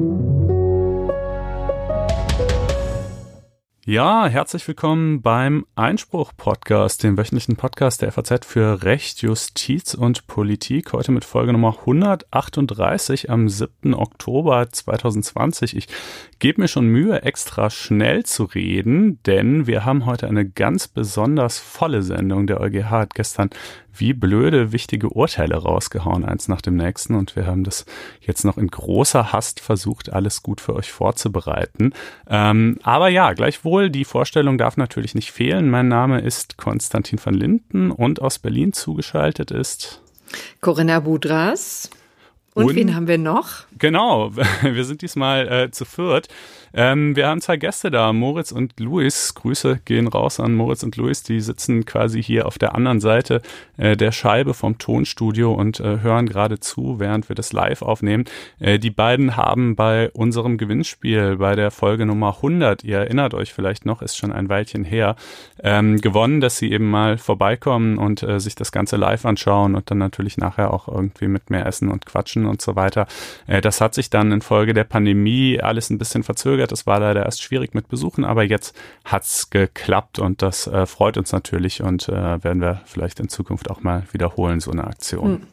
Thank you. Ja, herzlich willkommen beim Einspruch-Podcast, dem wöchentlichen Podcast der FAZ für Recht, Justiz und Politik. Heute mit Folge Nummer 138 am 7. Oktober 2020. Ich gebe mir schon Mühe, extra schnell zu reden, denn wir haben heute eine ganz besonders volle Sendung. Der EuGH hat gestern wie blöde wichtige Urteile rausgehauen, eins nach dem nächsten. Und wir haben das jetzt noch in großer Hast versucht, alles gut für euch vorzubereiten. Ähm, aber ja, gleichwohl, die Vorstellung darf natürlich nicht fehlen. Mein Name ist Konstantin van Linden und aus Berlin zugeschaltet ist Corinna Budras. Und, und wen haben wir noch? Genau, wir sind diesmal äh, zu viert. Ähm, wir haben zwei Gäste da, Moritz und Luis. Grüße gehen raus an Moritz und Luis. Die sitzen quasi hier auf der anderen Seite äh, der Scheibe vom Tonstudio und äh, hören gerade zu, während wir das live aufnehmen. Äh, die beiden haben bei unserem Gewinnspiel bei der Folge Nummer 100, ihr erinnert euch vielleicht noch, ist schon ein Weilchen her, ähm, gewonnen, dass sie eben mal vorbeikommen und äh, sich das Ganze live anschauen und dann natürlich nachher auch irgendwie mit mehr essen und quatschen und so weiter. Äh, das hat sich dann infolge der Pandemie alles ein bisschen verzögert verzögert. Es war leider erst schwierig mit Besuchen, aber jetzt hat's geklappt und das äh, freut uns natürlich und äh, werden wir vielleicht in Zukunft auch mal wiederholen, so eine Aktion. Hm.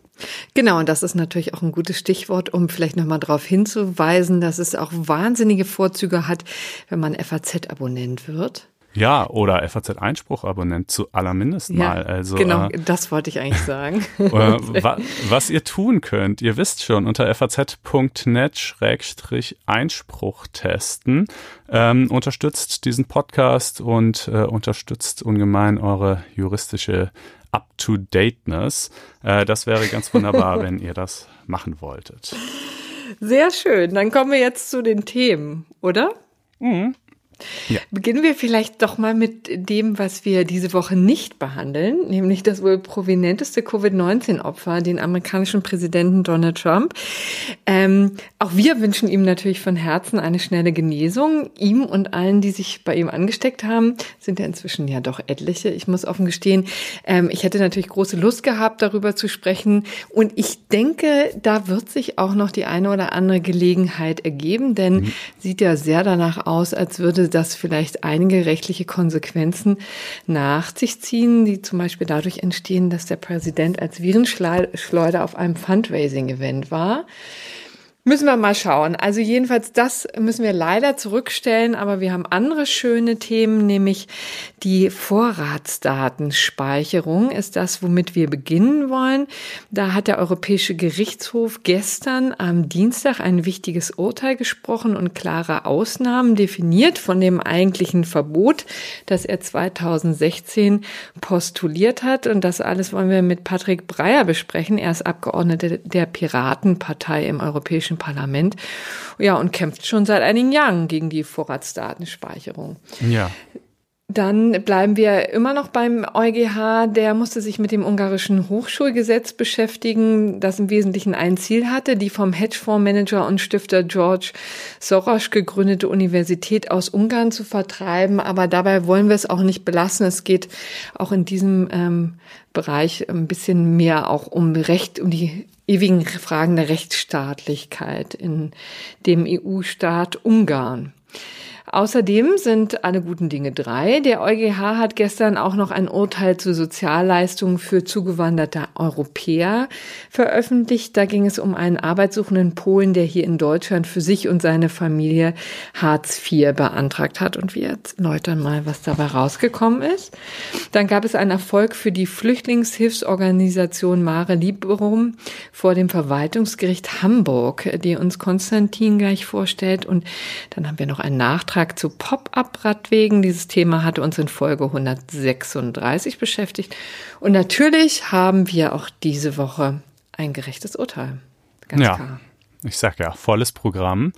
Genau, und das ist natürlich auch ein gutes Stichwort, um vielleicht nochmal darauf hinzuweisen, dass es auch wahnsinnige Vorzüge hat, wenn man FAZ-Abonnent wird. Ja, oder FAZ-Einspruch-Abonnent zu allermindest ja, mal. Also, genau, äh, das wollte ich eigentlich sagen. äh, wa was ihr tun könnt, ihr wisst schon, unter faz.net-einspruch testen, ähm, unterstützt diesen Podcast und äh, unterstützt ungemein eure juristische Up-to-Dateness. Äh, das wäre ganz wunderbar, wenn ihr das machen wolltet. Sehr schön. Dann kommen wir jetzt zu den Themen, oder? Mhm. Ja. Beginnen wir vielleicht doch mal mit dem, was wir diese Woche nicht behandeln, nämlich das wohl prominenteste Covid-19-Opfer, den amerikanischen Präsidenten Donald Trump. Ähm, auch wir wünschen ihm natürlich von Herzen eine schnelle Genesung. Ihm und allen, die sich bei ihm angesteckt haben, sind ja inzwischen ja doch etliche. Ich muss offen gestehen, ähm, ich hätte natürlich große Lust gehabt, darüber zu sprechen. Und ich denke, da wird sich auch noch die eine oder andere Gelegenheit ergeben, denn mhm. sieht ja sehr danach aus, als würde das vielleicht einige rechtliche Konsequenzen nach sich ziehen, die zum Beispiel dadurch entstehen, dass der Präsident als Virenschleuder auf einem Fundraising-Event war. Müssen wir mal schauen. Also jedenfalls das müssen wir leider zurückstellen, aber wir haben andere schöne Themen, nämlich die Vorratsdatenspeicherung ist das, womit wir beginnen wollen. Da hat der Europäische Gerichtshof gestern am Dienstag ein wichtiges Urteil gesprochen und klare Ausnahmen definiert von dem eigentlichen Verbot, das er 2016 postuliert hat. Und das alles wollen wir mit Patrick Breyer besprechen. Er ist Abgeordneter der Piratenpartei im Europäischen Parlament. Ja, und kämpft schon seit einigen Jahren gegen die Vorratsdatenspeicherung. Ja. Dann bleiben wir immer noch beim EuGH. Der musste sich mit dem ungarischen Hochschulgesetz beschäftigen, das im Wesentlichen ein Ziel hatte, die vom Hedgefondsmanager und Stifter George Soros gegründete Universität aus Ungarn zu vertreiben. Aber dabei wollen wir es auch nicht belassen. Es geht auch in diesem ähm, Bereich ein bisschen mehr auch um Recht, um die ewigen Fragen der Rechtsstaatlichkeit in dem EU-Staat Ungarn. Außerdem sind alle guten Dinge drei. Der EuGH hat gestern auch noch ein Urteil zu Sozialleistungen für zugewanderte Europäer veröffentlicht. Da ging es um einen arbeitssuchenden Polen, der hier in Deutschland für sich und seine Familie Hartz IV beantragt hat. Und wir erläutern mal, was dabei rausgekommen ist. Dann gab es einen Erfolg für die Flüchtlingshilfsorganisation Mare Liberum vor dem Verwaltungsgericht Hamburg, die uns Konstantin gleich vorstellt. Und dann haben wir noch einen Nachtrag Beitrag zu Pop-up-Radwegen. Dieses Thema hatte uns in Folge 136 beschäftigt. Und natürlich haben wir auch diese Woche ein gerechtes Urteil. Ganz ja, klar. Ich sag ja, volles Programm.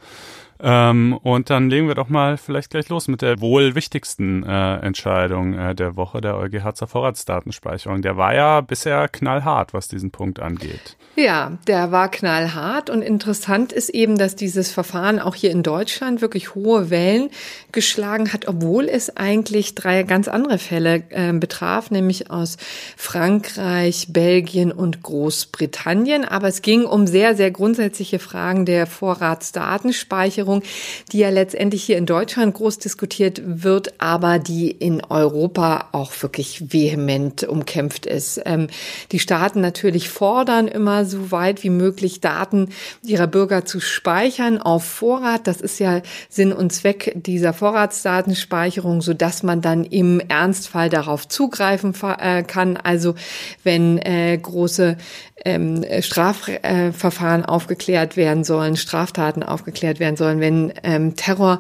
Ähm, und dann legen wir doch mal vielleicht gleich los mit der wohl wichtigsten äh, Entscheidung äh, der Woche, der EuGH zur Vorratsdatenspeicherung. Der war ja bisher knallhart, was diesen Punkt angeht. Ja, der war knallhart und interessant ist eben, dass dieses Verfahren auch hier in Deutschland wirklich hohe Wellen geschlagen hat, obwohl es eigentlich drei ganz andere Fälle äh, betraf, nämlich aus Frankreich, Belgien und Großbritannien. Aber es ging um sehr, sehr grundsätzliche Fragen der Vorratsdatenspeicherung, die ja letztendlich hier in Deutschland groß diskutiert wird, aber die in Europa auch wirklich vehement umkämpft ist. Ähm, die Staaten natürlich fordern immer so weit wie möglich Daten ihrer Bürger zu speichern auf Vorrat. Das ist ja Sinn und Zweck dieser Vorratsdatenspeicherung, so dass man dann im Ernstfall darauf zugreifen äh, kann. Also wenn äh, große ähm, Strafverfahren aufgeklärt werden sollen, Straftaten aufgeklärt werden sollen, wenn ähm, Terror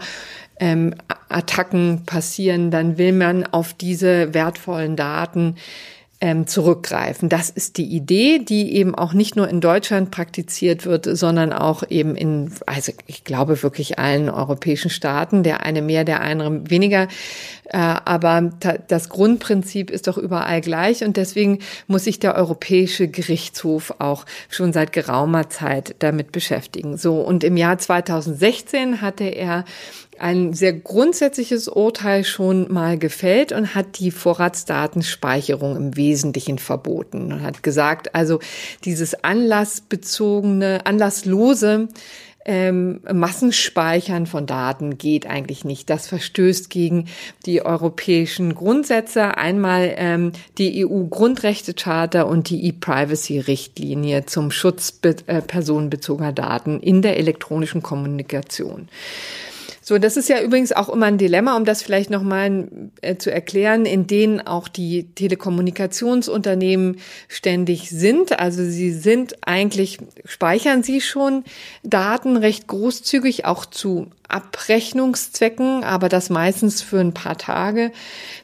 ähm, Attacken passieren, dann will man auf diese wertvollen Daten ähm, zurückgreifen. Das ist die Idee, die eben auch nicht nur in Deutschland praktiziert wird, sondern auch eben in, also ich glaube wirklich allen europäischen Staaten, der eine mehr, der andere weniger. Äh, aber das Grundprinzip ist doch überall gleich und deswegen muss sich der Europäische Gerichtshof auch schon seit geraumer Zeit damit beschäftigen. So, und im Jahr 2016 hatte er ein sehr grundsätzliches Urteil schon mal gefällt und hat die Vorratsdatenspeicherung im Wesentlichen verboten und hat gesagt, also dieses anlassbezogene, anlasslose ähm, Massenspeichern von Daten geht eigentlich nicht. Das verstößt gegen die europäischen Grundsätze. Einmal ähm, die EU-Grundrechtecharta und die E-Privacy-Richtlinie zum Schutz äh, personenbezogener Daten in der elektronischen Kommunikation. So, das ist ja übrigens auch immer ein Dilemma, um das vielleicht nochmal äh, zu erklären, in denen auch die Telekommunikationsunternehmen ständig sind. Also sie sind eigentlich, speichern sie schon Daten recht großzügig, auch zu Abrechnungszwecken, aber das meistens für ein paar Tage.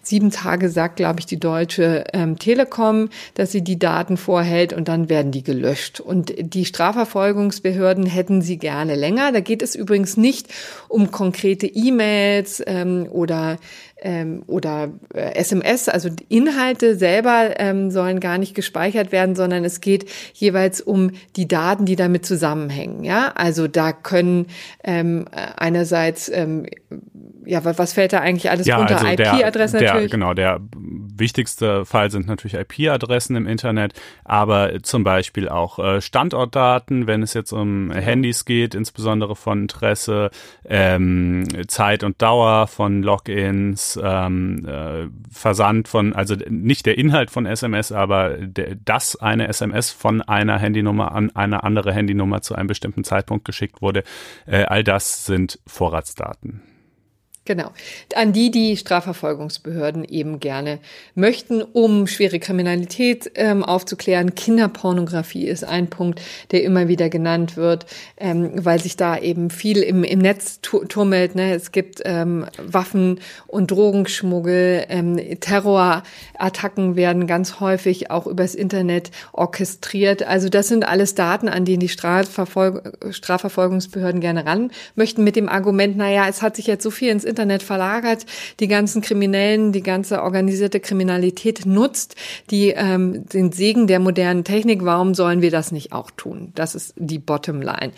Sieben Tage sagt, glaube ich, die Deutsche ähm, Telekom, dass sie die Daten vorhält und dann werden die gelöscht. Und die Strafverfolgungsbehörden hätten sie gerne länger. Da geht es übrigens nicht um konkrete E-Mails ähm, oder ähm, oder äh, SMS, also Inhalte selber ähm, sollen gar nicht gespeichert werden, sondern es geht jeweils um die Daten, die damit zusammenhängen. Ja, also da können ähm, einerseits ähm, ja, was fällt da eigentlich alles ja, runter? Also IP-Adressen natürlich. Genau, der wichtigste Fall sind natürlich IP-Adressen im Internet, aber zum Beispiel auch äh, Standortdaten, wenn es jetzt um. Handys geht, insbesondere von Interesse, ähm, Zeit und Dauer von Logins, ähm, äh, Versand von, also nicht der Inhalt von SMS, aber der, dass eine SMS von einer Handynummer an eine andere Handynummer zu einem bestimmten Zeitpunkt geschickt wurde, äh, all das sind Vorratsdaten. Genau. An die die Strafverfolgungsbehörden eben gerne möchten, um schwere Kriminalität ähm, aufzuklären. Kinderpornografie ist ein Punkt, der immer wieder genannt wird, ähm, weil sich da eben viel im, im Netz turmelt. Ne? Es gibt ähm, Waffen- und Drogenschmuggel, ähm, Terrorattacken werden ganz häufig auch übers Internet orchestriert. Also das sind alles Daten, an denen die Strafverfolg Strafverfolgungsbehörden gerne ran möchten, mit dem Argument, naja, es hat sich jetzt so viel ins Internet verlagert, die ganzen Kriminellen, die ganze organisierte Kriminalität nutzt, die ähm, den Segen der modernen Technik. Warum sollen wir das nicht auch tun? Das ist die Bottomline.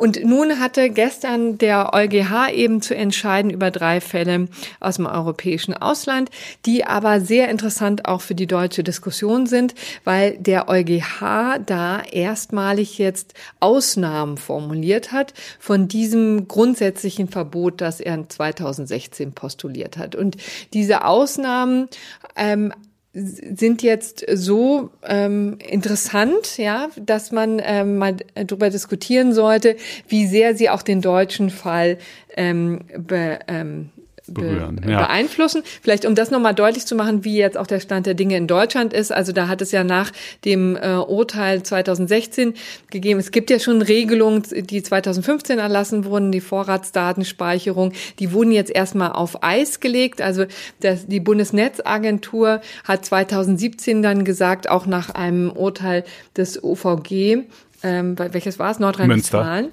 Und nun hatte gestern der EuGH eben zu entscheiden über drei Fälle aus dem europäischen Ausland, die aber sehr interessant auch für die deutsche Diskussion sind, weil der EuGH da erstmalig jetzt Ausnahmen formuliert hat von diesem grundsätzlichen Verbot, das er 2016 postuliert hat. Und diese Ausnahmen ähm, sind jetzt so ähm, interessant, ja, dass man ähm, mal darüber diskutieren sollte, wie sehr sie auch den deutschen Fall ähm, be, ähm, berühren, ja. beeinflussen. Vielleicht um das nochmal deutlich zu machen, wie jetzt auch der Stand der Dinge in Deutschland ist. Also da hat es ja nach dem äh, Urteil 2016 gegeben. Es gibt ja schon Regelungen, die 2015 erlassen wurden, die Vorratsdatenspeicherung. Die wurden jetzt erstmal auf Eis gelegt. Also das, die Bundesnetzagentur hat 2017 dann gesagt, auch nach einem Urteil des OVG, ähm, welches war es? Nordrhein-Westfalen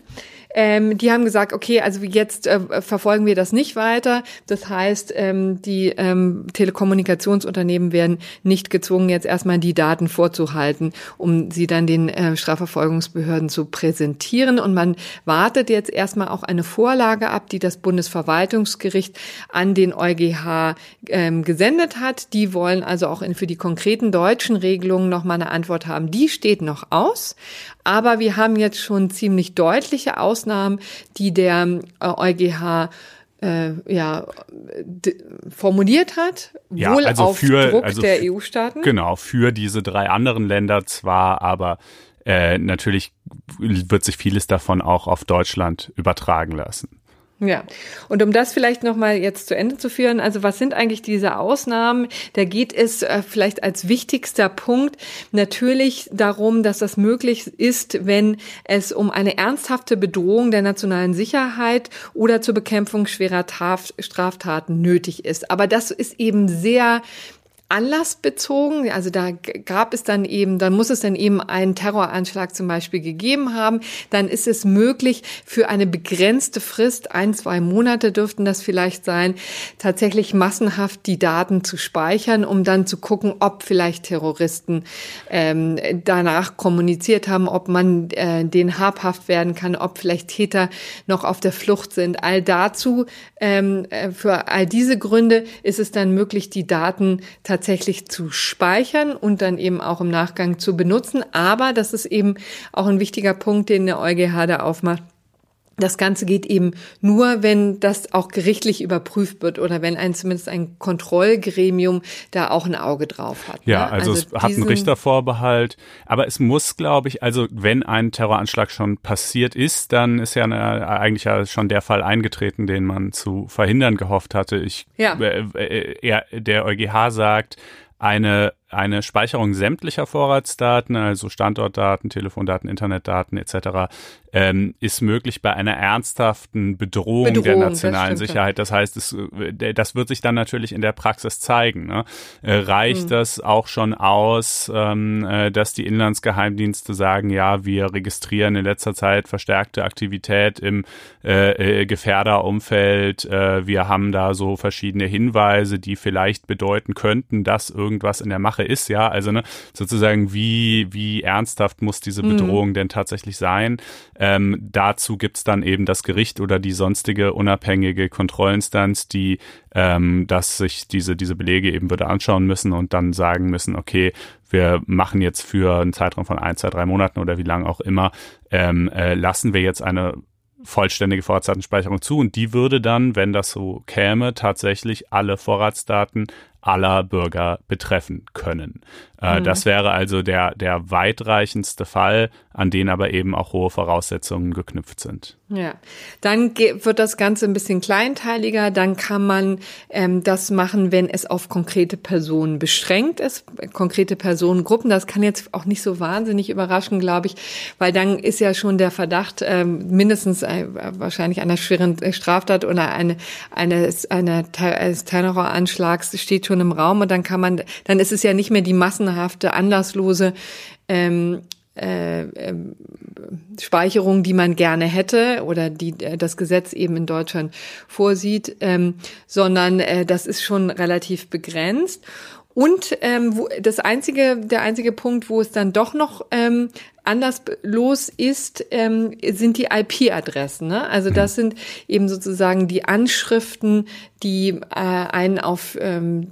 Ähm, die haben gesagt, okay, also jetzt äh, verfolgen wir das nicht weiter. Das heißt, ähm, die ähm, Telekommunikationsunternehmen werden nicht gezwungen, jetzt erstmal die Daten vorzuhalten, um sie dann den äh, Strafverfolgungsbehörden zu präsentieren. Und man wartet jetzt erstmal auch eine Vorlage ab, die das Bundesverwaltungsgericht an den EuGH ähm, gesendet hat. Die wollen also auch in, für die konkreten deutschen Regelungen nochmal eine Antwort haben. Die steht noch aus. Aber wir haben jetzt schon ziemlich deutliche Ausnahmen, die der äh, EuGH äh, ja, formuliert hat, ja, wohl also auf für, Druck also der EU-Staaten. Genau, für diese drei anderen Länder zwar, aber äh, natürlich wird sich vieles davon auch auf Deutschland übertragen lassen. Ja, und um das vielleicht nochmal jetzt zu Ende zu führen, also was sind eigentlich diese Ausnahmen? Da geht es äh, vielleicht als wichtigster Punkt natürlich darum, dass das möglich ist, wenn es um eine ernsthafte Bedrohung der nationalen Sicherheit oder zur Bekämpfung schwerer Straftaten nötig ist. Aber das ist eben sehr anlassbezogen. Also da gab es dann eben, dann muss es dann eben einen Terroranschlag zum Beispiel gegeben haben. Dann ist es möglich, für eine begrenzte Frist, ein, zwei Monate dürften das vielleicht sein, tatsächlich massenhaft die Daten zu speichern, um dann zu gucken, ob vielleicht Terroristen ähm, danach kommuniziert haben, ob man äh, den habhaft werden kann, ob vielleicht Täter noch auf der Flucht sind. All dazu, ähm, äh, für all diese Gründe ist es dann möglich, die Daten tatsächlich tatsächlich zu speichern und dann eben auch im Nachgang zu benutzen. Aber das ist eben auch ein wichtiger Punkt, den der EuGH da aufmacht. Das Ganze geht eben nur, wenn das auch gerichtlich überprüft wird oder wenn ein zumindest ein Kontrollgremium da auch ein Auge drauf hat. Ja, ne? also, also, es hat einen Richtervorbehalt, aber es muss, glaube ich, also wenn ein Terroranschlag schon passiert ist, dann ist ja eine, eigentlich ja schon der Fall eingetreten, den man zu verhindern gehofft hatte. Ich, ja. äh, äh, er, der EuGH sagt, eine eine Speicherung sämtlicher Vorratsdaten, also Standortdaten, Telefondaten, Internetdaten etc., ähm, ist möglich bei einer ernsthaften Bedrohung, Bedrohung der nationalen das Sicherheit. Das heißt, es, äh, das wird sich dann natürlich in der Praxis zeigen. Ne? Äh, reicht hm. das auch schon aus, ähm, äh, dass die Inlandsgeheimdienste sagen, ja, wir registrieren in letzter Zeit verstärkte Aktivität im äh, äh, Gefährderumfeld. Äh, wir haben da so verschiedene Hinweise, die vielleicht bedeuten könnten, dass irgendwas in der Macht Sache ist, ja. Also ne, sozusagen, wie, wie ernsthaft muss diese mhm. Bedrohung mhm. denn tatsächlich sein? Ähm, dazu gibt's dann eben das Gericht oder die sonstige unabhängige Kontrollinstanz, die ähm, dass sich diese, diese Belege eben würde anschauen müssen und dann sagen müssen, okay, wir machen jetzt für einen Zeitraum von ein, zwei, drei Monaten oder wie lang auch immer, ähm, äh, lassen wir jetzt eine vollständige Vorratsdatenspeicherung zu und die würde dann, wenn das so käme, tatsächlich alle Vorratsdaten aller Bürger betreffen können. Äh, mhm. Das wäre also der, der weitreichendste Fall, an den aber eben auch hohe Voraussetzungen geknüpft sind. Ja, dann wird das Ganze ein bisschen kleinteiliger. Dann kann man ähm, das machen, wenn es auf konkrete Personen beschränkt ist, konkrete Personengruppen. Das kann jetzt auch nicht so wahnsinnig überraschen, glaube ich, weil dann ist ja schon der Verdacht ähm, mindestens äh, wahrscheinlich einer schweren Straftat oder eine, eines, einer, eines Terroranschlags steht schon im Raum und dann kann man, dann ist es ja nicht mehr die massenhafte, anlasslose ähm, äh, äh, Speicherung, die man gerne hätte oder die äh, das Gesetz eben in Deutschland vorsieht, ähm, sondern äh, das ist schon relativ begrenzt. Und ähm, wo, das einzige, der einzige Punkt, wo es dann doch noch ähm, anders los ist, ähm, sind die IP-Adressen. Ne? Also das sind eben sozusagen die Anschriften, die äh, einen auf ähm,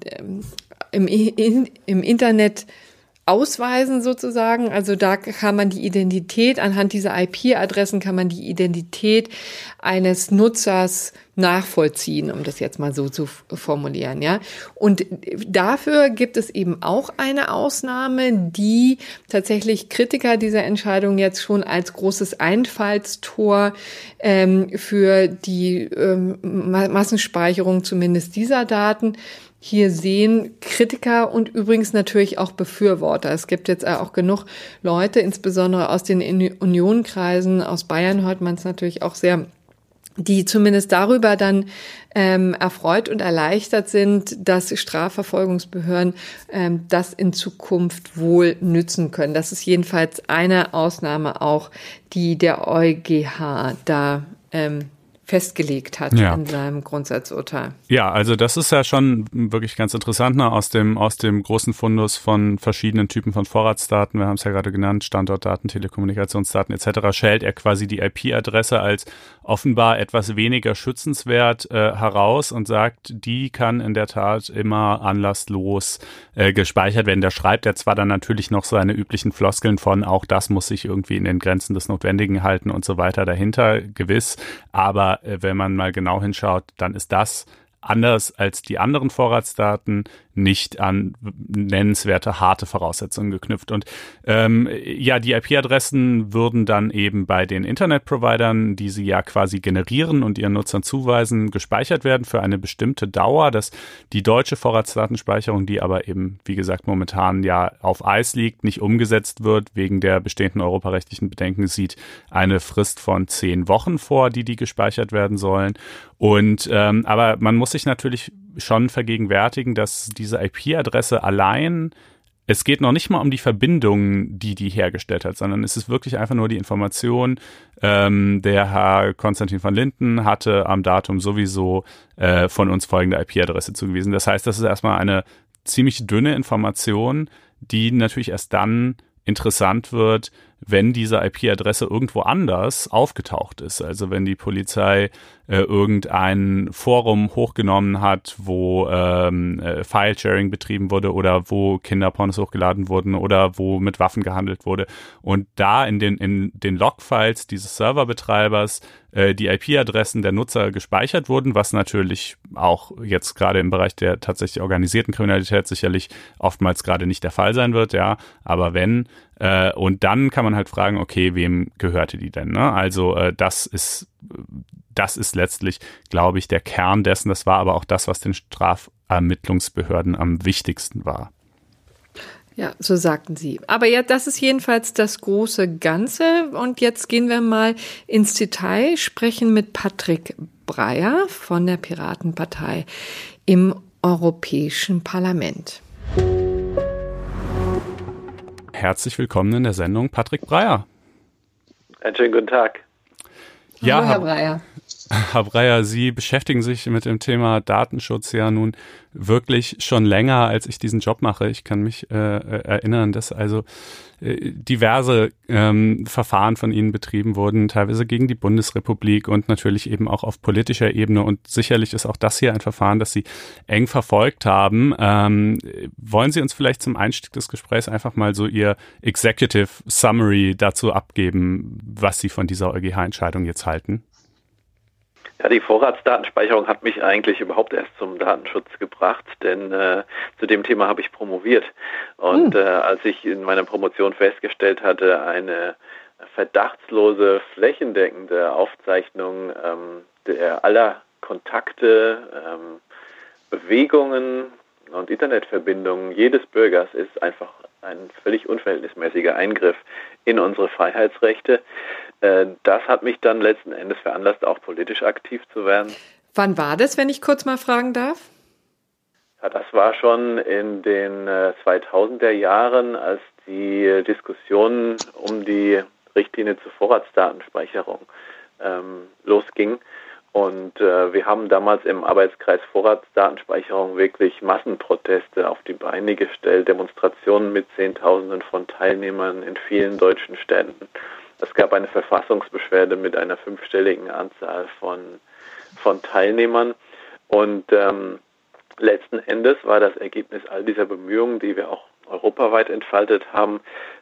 im, in, im Internet ausweisen sozusagen. Also da kann man die Identität, anhand dieser IP-Adressen kann man die Identität eines Nutzers nachvollziehen, um das jetzt mal so zu formulieren, ja. Und dafür gibt es eben auch eine Ausnahme, die tatsächlich Kritiker dieser Entscheidung jetzt schon als großes Einfallstor ähm, für die ähm, Massenspeicherung zumindest dieser Daten hier sehen Kritiker und übrigens natürlich auch Befürworter. Es gibt jetzt auch genug Leute, insbesondere aus den Unionkreisen, aus Bayern hört man es natürlich auch sehr die zumindest darüber dann ähm, erfreut und erleichtert sind, dass Strafverfolgungsbehörden ähm, das in Zukunft wohl nützen können. Das ist jedenfalls eine Ausnahme auch, die der EuGH da ähm, festgelegt hat ja. in seinem Grundsatzurteil. Ja, also das ist ja schon wirklich ganz interessant ne? aus dem aus dem großen Fundus von verschiedenen Typen von Vorratsdaten. Wir haben es ja gerade genannt, Standortdaten, Telekommunikationsdaten etc. Schält er quasi die IP-Adresse als offenbar etwas weniger schützenswert äh, heraus und sagt, die kann in der Tat immer anlasslos äh, gespeichert werden. Da schreibt er zwar dann natürlich noch seine üblichen Floskeln von, auch das muss sich irgendwie in den Grenzen des Notwendigen halten und so weiter dahinter, gewiss, aber äh, wenn man mal genau hinschaut, dann ist das anders als die anderen Vorratsdaten nicht an nennenswerte harte Voraussetzungen geknüpft. Und ähm, ja, die IP-Adressen würden dann eben bei den Internetprovidern, die sie ja quasi generieren und ihren Nutzern zuweisen, gespeichert werden für eine bestimmte Dauer. dass die deutsche Vorratsdatenspeicherung, die aber eben, wie gesagt, momentan ja auf Eis liegt, nicht umgesetzt wird, wegen der bestehenden europarechtlichen Bedenken, sieht eine Frist von zehn Wochen vor, die die gespeichert werden sollen. Und ähm, aber man muss sich natürlich schon vergegenwärtigen, dass diese IP-Adresse allein es geht noch nicht mal um die Verbindung, die die hergestellt hat, sondern es ist wirklich einfach nur die Information, ähm, der Herr Konstantin von Linden hatte am Datum sowieso äh, von uns folgende IP-Adresse zugewiesen. Das heißt, das ist erstmal eine ziemlich dünne Information, die natürlich erst dann interessant wird, wenn diese IP-Adresse irgendwo anders aufgetaucht ist. Also wenn die Polizei äh, irgendein Forum hochgenommen hat, wo ähm, äh, File-Sharing betrieben wurde oder wo Kinderpornos hochgeladen wurden oder wo mit Waffen gehandelt wurde. Und da in den, in den Logfiles dieses Serverbetreibers äh, die IP-Adressen der Nutzer gespeichert wurden, was natürlich auch jetzt gerade im Bereich der tatsächlich organisierten Kriminalität sicherlich oftmals gerade nicht der Fall sein wird, ja. Aber wenn, äh, und dann kann man halt fragen, okay, wem gehörte die denn? Ne? Also äh, das ist das ist letztlich, glaube ich, der Kern dessen. Das war aber auch das, was den Strafermittlungsbehörden am wichtigsten war. Ja, so sagten sie. Aber ja, das ist jedenfalls das große Ganze. Und jetzt gehen wir mal ins Detail, sprechen mit Patrick Breyer von der Piratenpartei im Europäischen Parlament. Herzlich willkommen in der Sendung Patrick Breyer. Einen schönen guten Tag. Ja, Hallo, Herr Breyer. Herr Breyer, Sie beschäftigen sich mit dem Thema Datenschutz ja nun wirklich schon länger, als ich diesen Job mache. Ich kann mich äh, erinnern, dass also äh, diverse ähm, Verfahren von Ihnen betrieben wurden, teilweise gegen die Bundesrepublik und natürlich eben auch auf politischer Ebene. Und sicherlich ist auch das hier ein Verfahren, das Sie eng verfolgt haben. Ähm, wollen Sie uns vielleicht zum Einstieg des Gesprächs einfach mal so Ihr Executive Summary dazu abgeben, was Sie von dieser EuGH-Entscheidung jetzt halten? Ja, die Vorratsdatenspeicherung hat mich eigentlich überhaupt erst zum Datenschutz gebracht, denn äh, zu dem Thema habe ich promoviert. Und hm. äh, als ich in meiner Promotion festgestellt hatte, eine verdachtslose, flächendeckende Aufzeichnung ähm, der aller Kontakte, ähm, Bewegungen und Internetverbindungen jedes Bürgers ist einfach ein völlig unverhältnismäßiger Eingriff in unsere Freiheitsrechte. Äh, das hat mich dann letzten Endes veranlasst, auch politisch aktiv zu werden. Wann war das, wenn ich kurz mal fragen darf? Ja, das war schon in den 2000er äh, Jahren, als die Diskussion um die Richtlinie zur Vorratsdatenspeicherung ähm, losging. Und äh, wir haben damals im Arbeitskreis Vorratsdatenspeicherung wirklich Massenproteste auf die Beine gestellt, Demonstrationen mit Zehntausenden von Teilnehmern in vielen deutschen Städten. Es gab eine Verfassungsbeschwerde mit einer fünfstelligen Anzahl von, von Teilnehmern. Und ähm, letzten Endes war das Ergebnis all dieser Bemühungen, die wir auch europaweit entfaltet haben,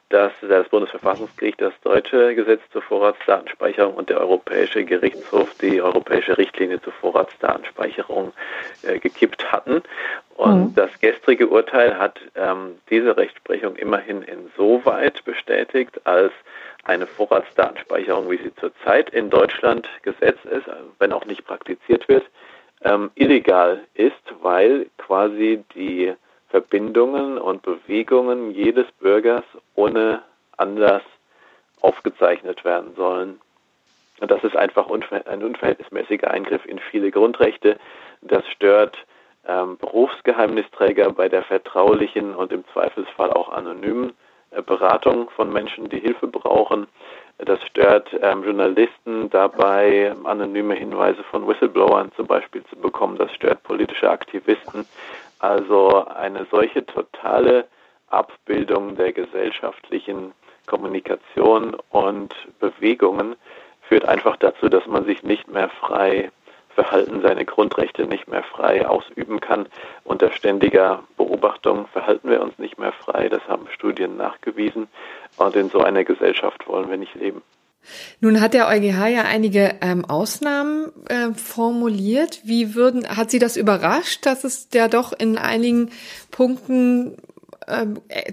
dass das Bundesverfassungsgericht das deutsche Gesetz zur Vorratsdatenspeicherung und der Europäische Gerichtshof die europäische Richtlinie zur Vorratsdatenspeicherung äh, gekippt hatten. Und mhm. das gestrige Urteil hat ähm, diese Rechtsprechung immerhin insoweit bestätigt, als eine Vorratsdatenspeicherung, wie sie zurzeit in Deutschland gesetzt ist, wenn auch nicht praktiziert wird, ähm, illegal ist, weil quasi die Verbindungen und Bewegungen jedes Bürgers ohne Anlass aufgezeichnet werden sollen. Und das ist einfach ein unverhältnismäßiger Eingriff in viele Grundrechte. Das stört ähm, Berufsgeheimnisträger bei der vertraulichen und im Zweifelsfall auch anonymen äh, Beratung von Menschen, die Hilfe brauchen. Das stört ähm, Journalisten dabei, anonyme Hinweise von Whistleblowern zum Beispiel zu bekommen. Das stört politische Aktivisten. Also eine solche totale Abbildung der gesellschaftlichen Kommunikation und Bewegungen führt einfach dazu, dass man sich nicht mehr frei verhalten, seine Grundrechte nicht mehr frei ausüben kann. Unter ständiger Beobachtung verhalten wir uns nicht mehr frei. Das haben Studien nachgewiesen. Und in so einer Gesellschaft wollen wir nicht leben. Nun hat der EuGH ja einige ähm, Ausnahmen äh, formuliert. Wie würden, hat Sie das überrascht, dass es ja doch in einigen Punkten äh,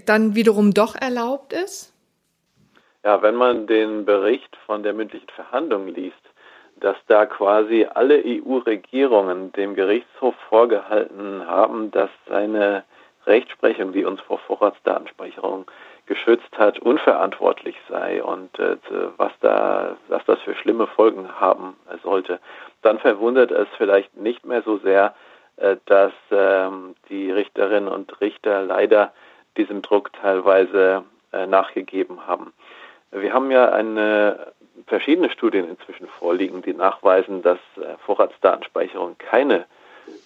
dann wiederum doch erlaubt ist? Ja, wenn man den Bericht von der mündlichen Verhandlung liest, dass da quasi alle EU-Regierungen dem Gerichtshof vorgehalten haben, dass seine Rechtsprechung, die uns vor Vorratsdatenspeicherung geschützt hat, unverantwortlich sei und äh, was da, was das für schlimme Folgen haben sollte, dann verwundert es vielleicht nicht mehr so sehr, äh, dass ähm, die Richterinnen und Richter leider diesem Druck teilweise äh, nachgegeben haben. Wir haben ja eine verschiedene Studien inzwischen vorliegen, die nachweisen, dass äh, Vorratsdatenspeicherung keine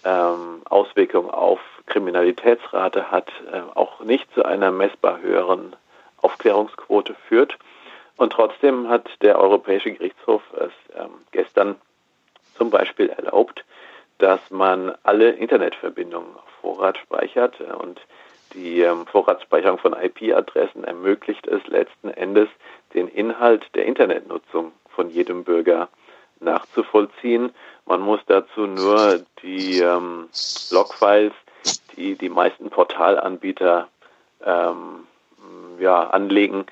ähm, Auswirkung auf Kriminalitätsrate hat, äh, auch nicht zu einer messbar höheren Aufklärungsquote führt. Und trotzdem hat der Europäische Gerichtshof es ähm, gestern zum Beispiel erlaubt, dass man alle Internetverbindungen auf Vorrat speichert und die ähm, Vorratsspeicherung von IP-Adressen ermöglicht es letzten Endes, den Inhalt der Internetnutzung von jedem Bürger nachzuvollziehen. Man muss dazu nur die ähm, Logfiles, die die meisten Portalanbieter ähm, ja, anlegen,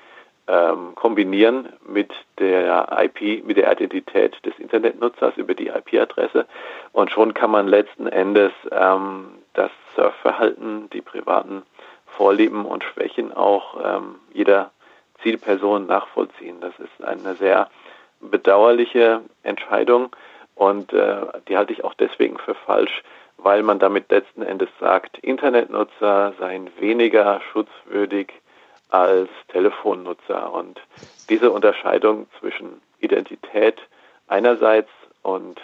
ähm, kombinieren mit der IP, mit der Identität des Internetnutzers über die IP-Adresse und schon kann man letzten Endes ähm, das Surfverhalten, die privaten Vorlieben und Schwächen auch ähm, jeder Zielperson nachvollziehen. Das ist eine sehr bedauerliche Entscheidung und äh, die halte ich auch deswegen für falsch, weil man damit letzten Endes sagt, Internetnutzer seien weniger schutzwürdig als Telefonnutzer. Und diese Unterscheidung zwischen Identität einerseits und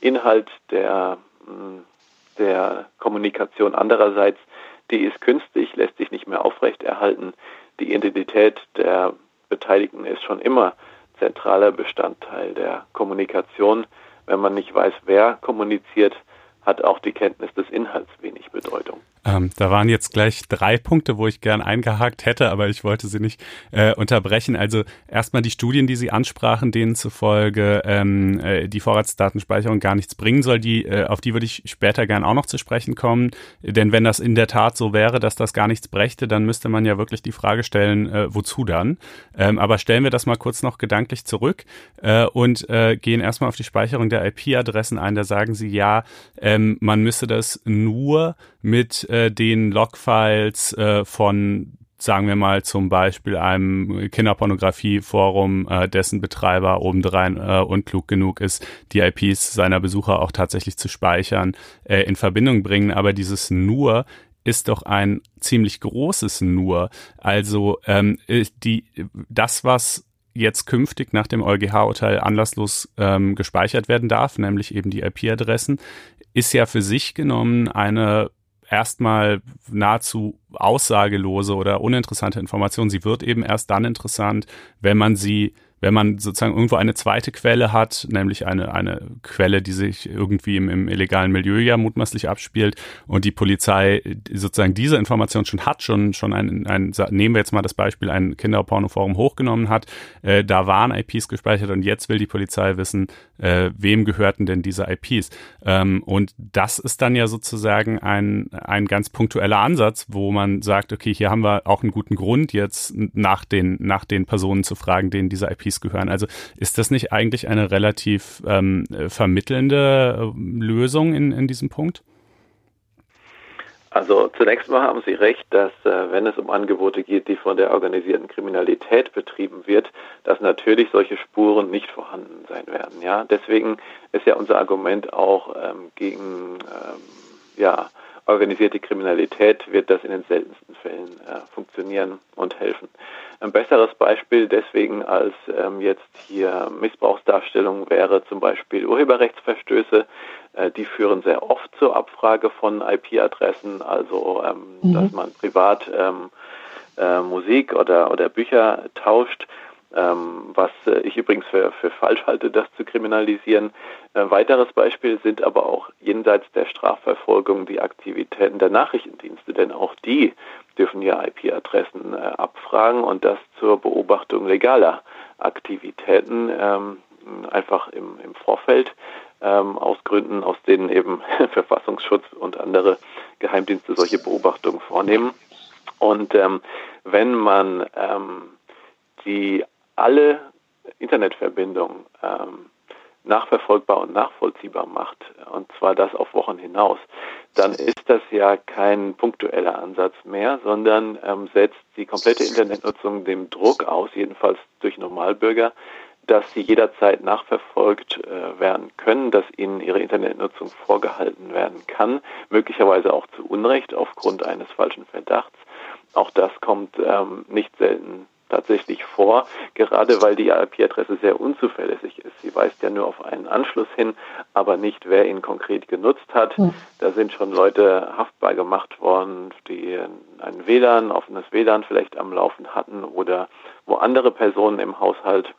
Inhalt der, der Kommunikation andererseits, die ist künstlich, lässt sich nicht mehr aufrechterhalten. Die Identität der Beteiligten ist schon immer zentraler Bestandteil der Kommunikation. Wenn man nicht weiß, wer kommuniziert, hat auch die Kenntnis des Inhalts wenig Bedeutung. Ähm, da waren jetzt gleich drei Punkte, wo ich gern eingehakt hätte, aber ich wollte sie nicht äh, unterbrechen. Also erstmal die Studien, die Sie ansprachen, denen zufolge ähm, äh, die Vorratsdatenspeicherung gar nichts bringen soll, die, äh, auf die würde ich später gern auch noch zu sprechen kommen. Denn wenn das in der Tat so wäre, dass das gar nichts brächte, dann müsste man ja wirklich die Frage stellen, äh, wozu dann? Ähm, aber stellen wir das mal kurz noch gedanklich zurück äh, und äh, gehen erstmal auf die Speicherung der IP-Adressen ein. Da sagen Sie ja, ähm, man müsse das nur mit äh, den Logfiles äh, von sagen wir mal zum Beispiel einem Kinderpornografie-Forum, äh, dessen Betreiber obendrein äh, unklug genug ist, die IPs seiner Besucher auch tatsächlich zu speichern, äh, in Verbindung bringen. Aber dieses nur ist doch ein ziemlich großes nur. Also ähm, die, das, was jetzt künftig nach dem EuGH-Urteil anlasslos ähm, gespeichert werden darf, nämlich eben die IP-Adressen, ist ja für sich genommen eine erstmal nahezu aussagelose oder uninteressante Information. Sie wird eben erst dann interessant, wenn man sie wenn man sozusagen irgendwo eine zweite Quelle hat, nämlich eine, eine Quelle, die sich irgendwie im, im illegalen Milieu ja mutmaßlich abspielt und die Polizei sozusagen diese Information schon hat, schon, schon ein, ein nehmen wir jetzt mal das Beispiel, ein Kinderpornoforum hochgenommen hat, äh, da waren IPs gespeichert und jetzt will die Polizei wissen, äh, wem gehörten denn diese IPs. Ähm, und das ist dann ja sozusagen ein, ein ganz punktueller Ansatz, wo man sagt, okay, hier haben wir auch einen guten Grund, jetzt nach den, nach den Personen zu fragen, denen diese IPs Cookies gehören. Also ist das nicht eigentlich eine relativ ähm, vermittelnde äh, Lösung in, in diesem Punkt? Also zunächst mal haben Sie recht, dass äh, wenn es um Angebote geht, die von der organisierten Kriminalität betrieben wird, dass natürlich solche Spuren nicht vorhanden sein werden. Ja, deswegen ist ja unser Argument auch ähm, gegen ähm, ja organisierte Kriminalität wird das in den seltensten Fällen äh, funktionieren und helfen. Ein besseres Beispiel deswegen als ähm, jetzt hier Missbrauchsdarstellung wäre zum Beispiel Urheberrechtsverstöße. Äh, die führen sehr oft zur Abfrage von IP-Adressen, also ähm, mhm. dass man privat ähm, äh, Musik oder, oder Bücher tauscht. Ähm, was äh, ich übrigens für, für falsch halte, das zu kriminalisieren. Ein weiteres Beispiel sind aber auch jenseits der Strafverfolgung die Aktivitäten der Nachrichtendienste, denn auch die dürfen ja IP-Adressen äh, abfragen und das zur Beobachtung legaler Aktivitäten ähm, einfach im, im Vorfeld ähm, aus Gründen, aus denen eben Verfassungsschutz und andere Geheimdienste solche Beobachtungen vornehmen. Und ähm, wenn man ähm, die alle Internetverbindungen ähm, nachverfolgbar und nachvollziehbar macht, und zwar das auf Wochen hinaus, dann ist das ja kein punktueller Ansatz mehr, sondern ähm, setzt die komplette Internetnutzung dem Druck aus, jedenfalls durch Normalbürger, dass sie jederzeit nachverfolgt äh, werden können, dass ihnen ihre Internetnutzung vorgehalten werden kann, möglicherweise auch zu Unrecht aufgrund eines falschen Verdachts. Auch das kommt ähm, nicht selten tatsächlich vor, gerade weil die IP-Adresse sehr unzuverlässig ist. Sie weist ja nur auf einen Anschluss hin, aber nicht, wer ihn konkret genutzt hat. Da sind schon Leute haftbar gemacht worden, die ein WLAN, offenes WLAN vielleicht am Laufen hatten oder wo andere Personen im Haushalt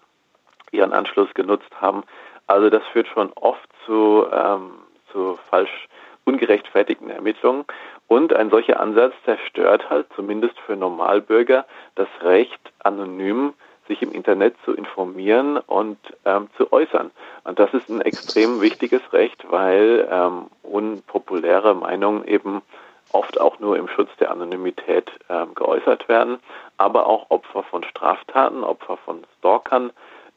ihren Anschluss genutzt haben. Also das führt schon oft zu, ähm, zu falsch ungerechtfertigten Ermittlungen. Und ein solcher Ansatz zerstört halt zumindest für Normalbürger das Recht, anonym sich im Internet zu informieren und ähm, zu äußern. Und das ist ein extrem wichtiges Recht, weil ähm, unpopuläre Meinungen eben oft auch nur im Schutz der Anonymität ähm, geäußert werden, aber auch Opfer von Straftaten, Opfer von Stalkern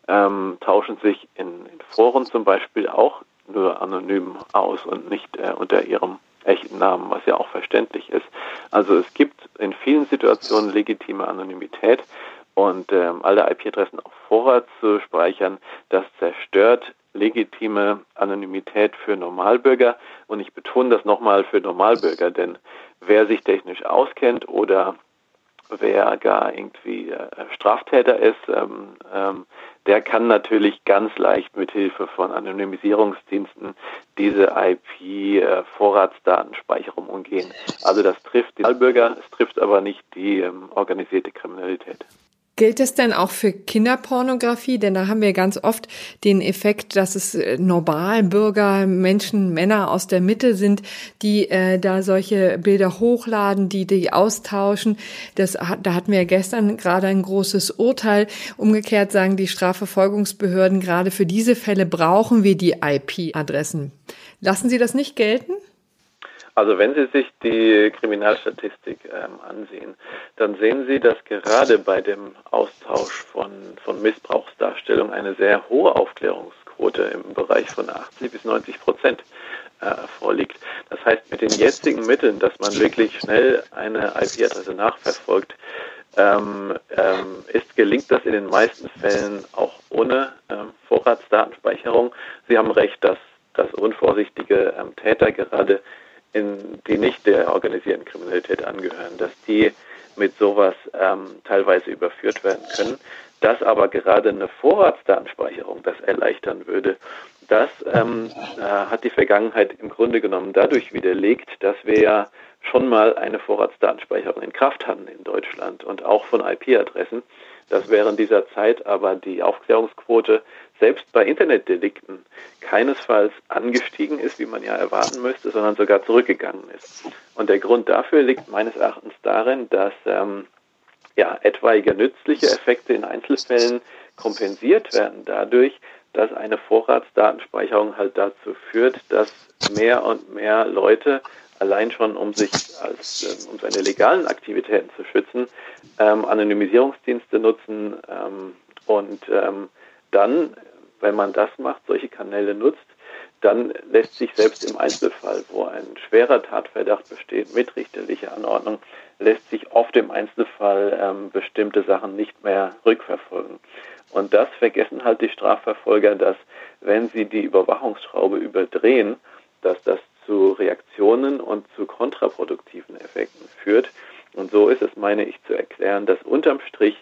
ähm, tauschen sich in, in Foren zum Beispiel auch nur anonym aus und nicht äh, unter ihrem echten Namen, was ja auch verständlich ist. Also es gibt in vielen Situationen legitime Anonymität und ähm, alle IP-Adressen auf Vorrat zu speichern, das zerstört legitime Anonymität für Normalbürger. Und ich betone das nochmal für Normalbürger, denn wer sich technisch auskennt oder wer gar irgendwie äh, Straftäter ist, ähm, ähm, der kann natürlich ganz leicht mit Hilfe von Anonymisierungsdiensten diese IP-Vorratsdatenspeicherung äh, umgehen. Also das trifft die Bürger, es trifft aber nicht die ähm, organisierte Kriminalität. Gilt es denn auch für Kinderpornografie? Denn da haben wir ganz oft den Effekt, dass es äh, Normalbürger, Menschen, Männer aus der Mitte sind, die äh, da solche Bilder hochladen, die die austauschen. Das, da hatten wir gestern gerade ein großes Urteil. Umgekehrt sagen die Strafverfolgungsbehörden, gerade für diese Fälle brauchen wir die IP-Adressen. Lassen Sie das nicht gelten? Also wenn Sie sich die Kriminalstatistik ähm, ansehen, dann sehen Sie, dass gerade bei dem Austausch von, von Missbrauchsdarstellung eine sehr hohe Aufklärungsquote im Bereich von 80 bis 90 Prozent äh, vorliegt. Das heißt, mit den jetzigen Mitteln, dass man wirklich schnell eine IP-Adresse nachverfolgt, ähm, ähm, ist, gelingt das in den meisten Fällen auch ohne ähm, Vorratsdatenspeicherung. Sie haben recht, dass, dass unvorsichtige ähm, Täter gerade in, die nicht der organisierten Kriminalität angehören, dass die mit sowas ähm, teilweise überführt werden können. Dass aber gerade eine Vorratsdatenspeicherung das erleichtern würde, das ähm, äh, hat die Vergangenheit im Grunde genommen dadurch widerlegt, dass wir ja schon mal eine Vorratsdatenspeicherung in Kraft hatten in Deutschland und auch von IP-Adressen, dass während dieser Zeit aber die Aufklärungsquote selbst bei Internetdelikten keinesfalls angestiegen ist, wie man ja erwarten müsste, sondern sogar zurückgegangen ist. Und der Grund dafür liegt meines Erachtens darin, dass ähm, ja, etwaige nützliche Effekte in Einzelfällen kompensiert werden dadurch, dass eine Vorratsdatenspeicherung halt dazu führt, dass mehr und mehr Leute allein schon um sich als ähm, um seine legalen Aktivitäten zu schützen, ähm, Anonymisierungsdienste nutzen ähm, und ähm, dann, wenn man das macht, solche Kanäle nutzt, dann lässt sich selbst im Einzelfall, wo ein schwerer Tatverdacht besteht mit richterlicher Anordnung, lässt sich oft im Einzelfall ähm, bestimmte Sachen nicht mehr rückverfolgen. Und das vergessen halt die Strafverfolger, dass wenn sie die Überwachungsschraube überdrehen, dass das zu Reaktionen und zu kontraproduktiven Effekten führt. Und so ist es, meine ich, zu erklären, dass unterm Strich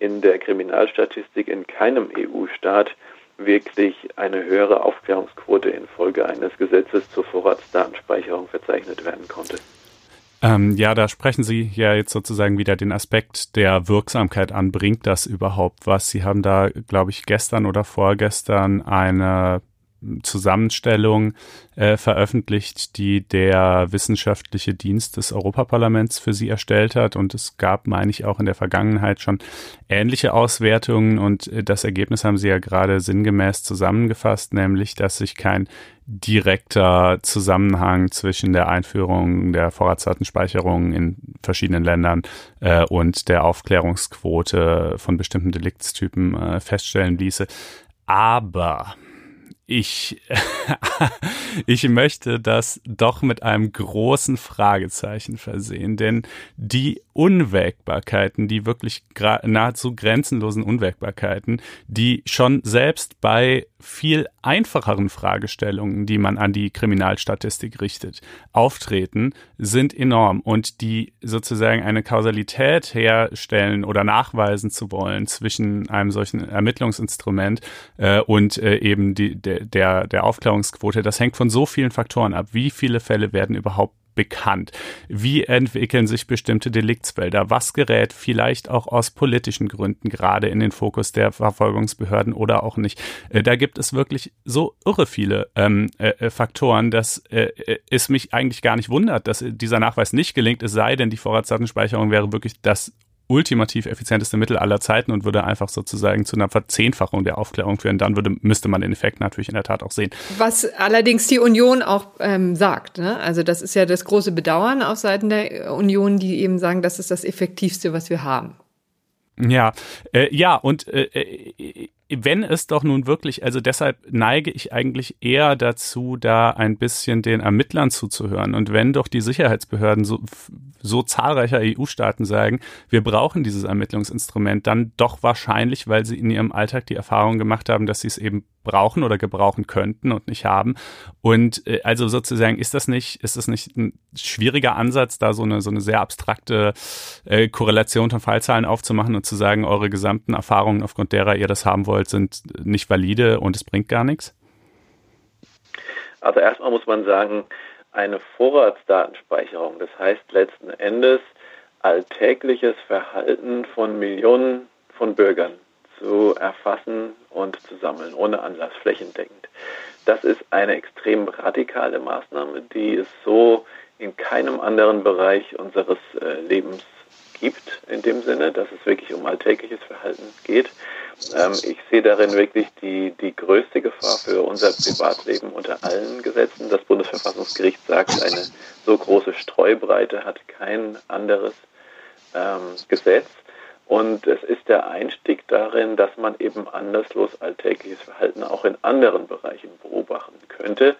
in der Kriminalstatistik in keinem EU-Staat wirklich eine höhere Aufklärungsquote infolge eines Gesetzes zur Vorratsdatenspeicherung verzeichnet werden konnte. Ähm, ja, da sprechen Sie ja jetzt sozusagen wieder den Aspekt der Wirksamkeit an. Bringt das überhaupt was? Sie haben da, glaube ich, gestern oder vorgestern eine Zusammenstellung äh, veröffentlicht, die der wissenschaftliche Dienst des Europaparlaments für sie erstellt hat. Und es gab, meine ich, auch in der Vergangenheit schon ähnliche Auswertungen. Und äh, das Ergebnis haben Sie ja gerade sinngemäß zusammengefasst, nämlich, dass sich kein direkter Zusammenhang zwischen der Einführung der Vorratsdatenspeicherung in verschiedenen Ländern äh, und der Aufklärungsquote von bestimmten Deliktstypen äh, feststellen ließe. Aber ich, ich möchte das doch mit einem großen Fragezeichen versehen, denn die Unwägbarkeiten, die wirklich nahezu grenzenlosen Unwägbarkeiten, die schon selbst bei viel einfacheren Fragestellungen, die man an die Kriminalstatistik richtet, auftreten, sind enorm. Und die sozusagen eine Kausalität herstellen oder nachweisen zu wollen zwischen einem solchen Ermittlungsinstrument äh, und äh, eben die, der, der, der Aufklärungsquote, das hängt von so vielen Faktoren ab. Wie viele Fälle werden überhaupt bekannt? Wie entwickeln sich bestimmte Deliktsfelder? Was gerät vielleicht auch aus politischen Gründen gerade in den Fokus der Verfolgungsbehörden oder auch nicht? Äh, da gibt es wirklich so irre viele ähm, äh, äh Faktoren, dass äh, äh, es mich eigentlich gar nicht wundert, dass dieser Nachweis nicht gelingt, es sei denn, die Vorratsdatenspeicherung wäre wirklich das ultimativ effizienteste Mittel aller Zeiten und würde einfach sozusagen zu einer Verzehnfachung der Aufklärung führen. Dann würde, müsste man den Effekt natürlich in der Tat auch sehen. Was allerdings die Union auch ähm, sagt. Ne? Also das ist ja das große Bedauern auf Seiten der Union, die eben sagen, das ist das Effektivste, was wir haben. Ja, äh, ja, und äh, äh wenn es doch nun wirklich, also deshalb neige ich eigentlich eher dazu, da ein bisschen den Ermittlern zuzuhören. Und wenn doch die Sicherheitsbehörden so, so zahlreicher EU-Staaten sagen, wir brauchen dieses Ermittlungsinstrument, dann doch wahrscheinlich, weil sie in ihrem Alltag die Erfahrung gemacht haben, dass sie es eben brauchen oder gebrauchen könnten und nicht haben. Und äh, also sozusagen ist das nicht, ist das nicht ein schwieriger Ansatz, da so eine so eine sehr abstrakte äh, Korrelation von Fallzahlen aufzumachen und zu sagen, eure gesamten Erfahrungen, aufgrund derer ihr das haben wollt, wollt, sind nicht valide und es bringt gar nichts? Also erstmal muss man sagen, eine Vorratsdatenspeicherung, das heißt letzten Endes alltägliches Verhalten von Millionen von Bürgern zu erfassen und zu sammeln, ohne Anlass, flächendeckend. Das ist eine extrem radikale Maßnahme, die es so in keinem anderen Bereich unseres äh, Lebens gibt, in dem Sinne, dass es wirklich um alltägliches Verhalten geht. Ähm, ich sehe darin wirklich die, die größte Gefahr für unser Privatleben unter allen Gesetzen. Das Bundesverfassungsgericht sagt, eine so große Streubreite hat kein anderes ähm, Gesetz. Und es ist der Einstieg darin, dass man eben anderslos alltägliches Verhalten auch in anderen Bereichen beobachten könnte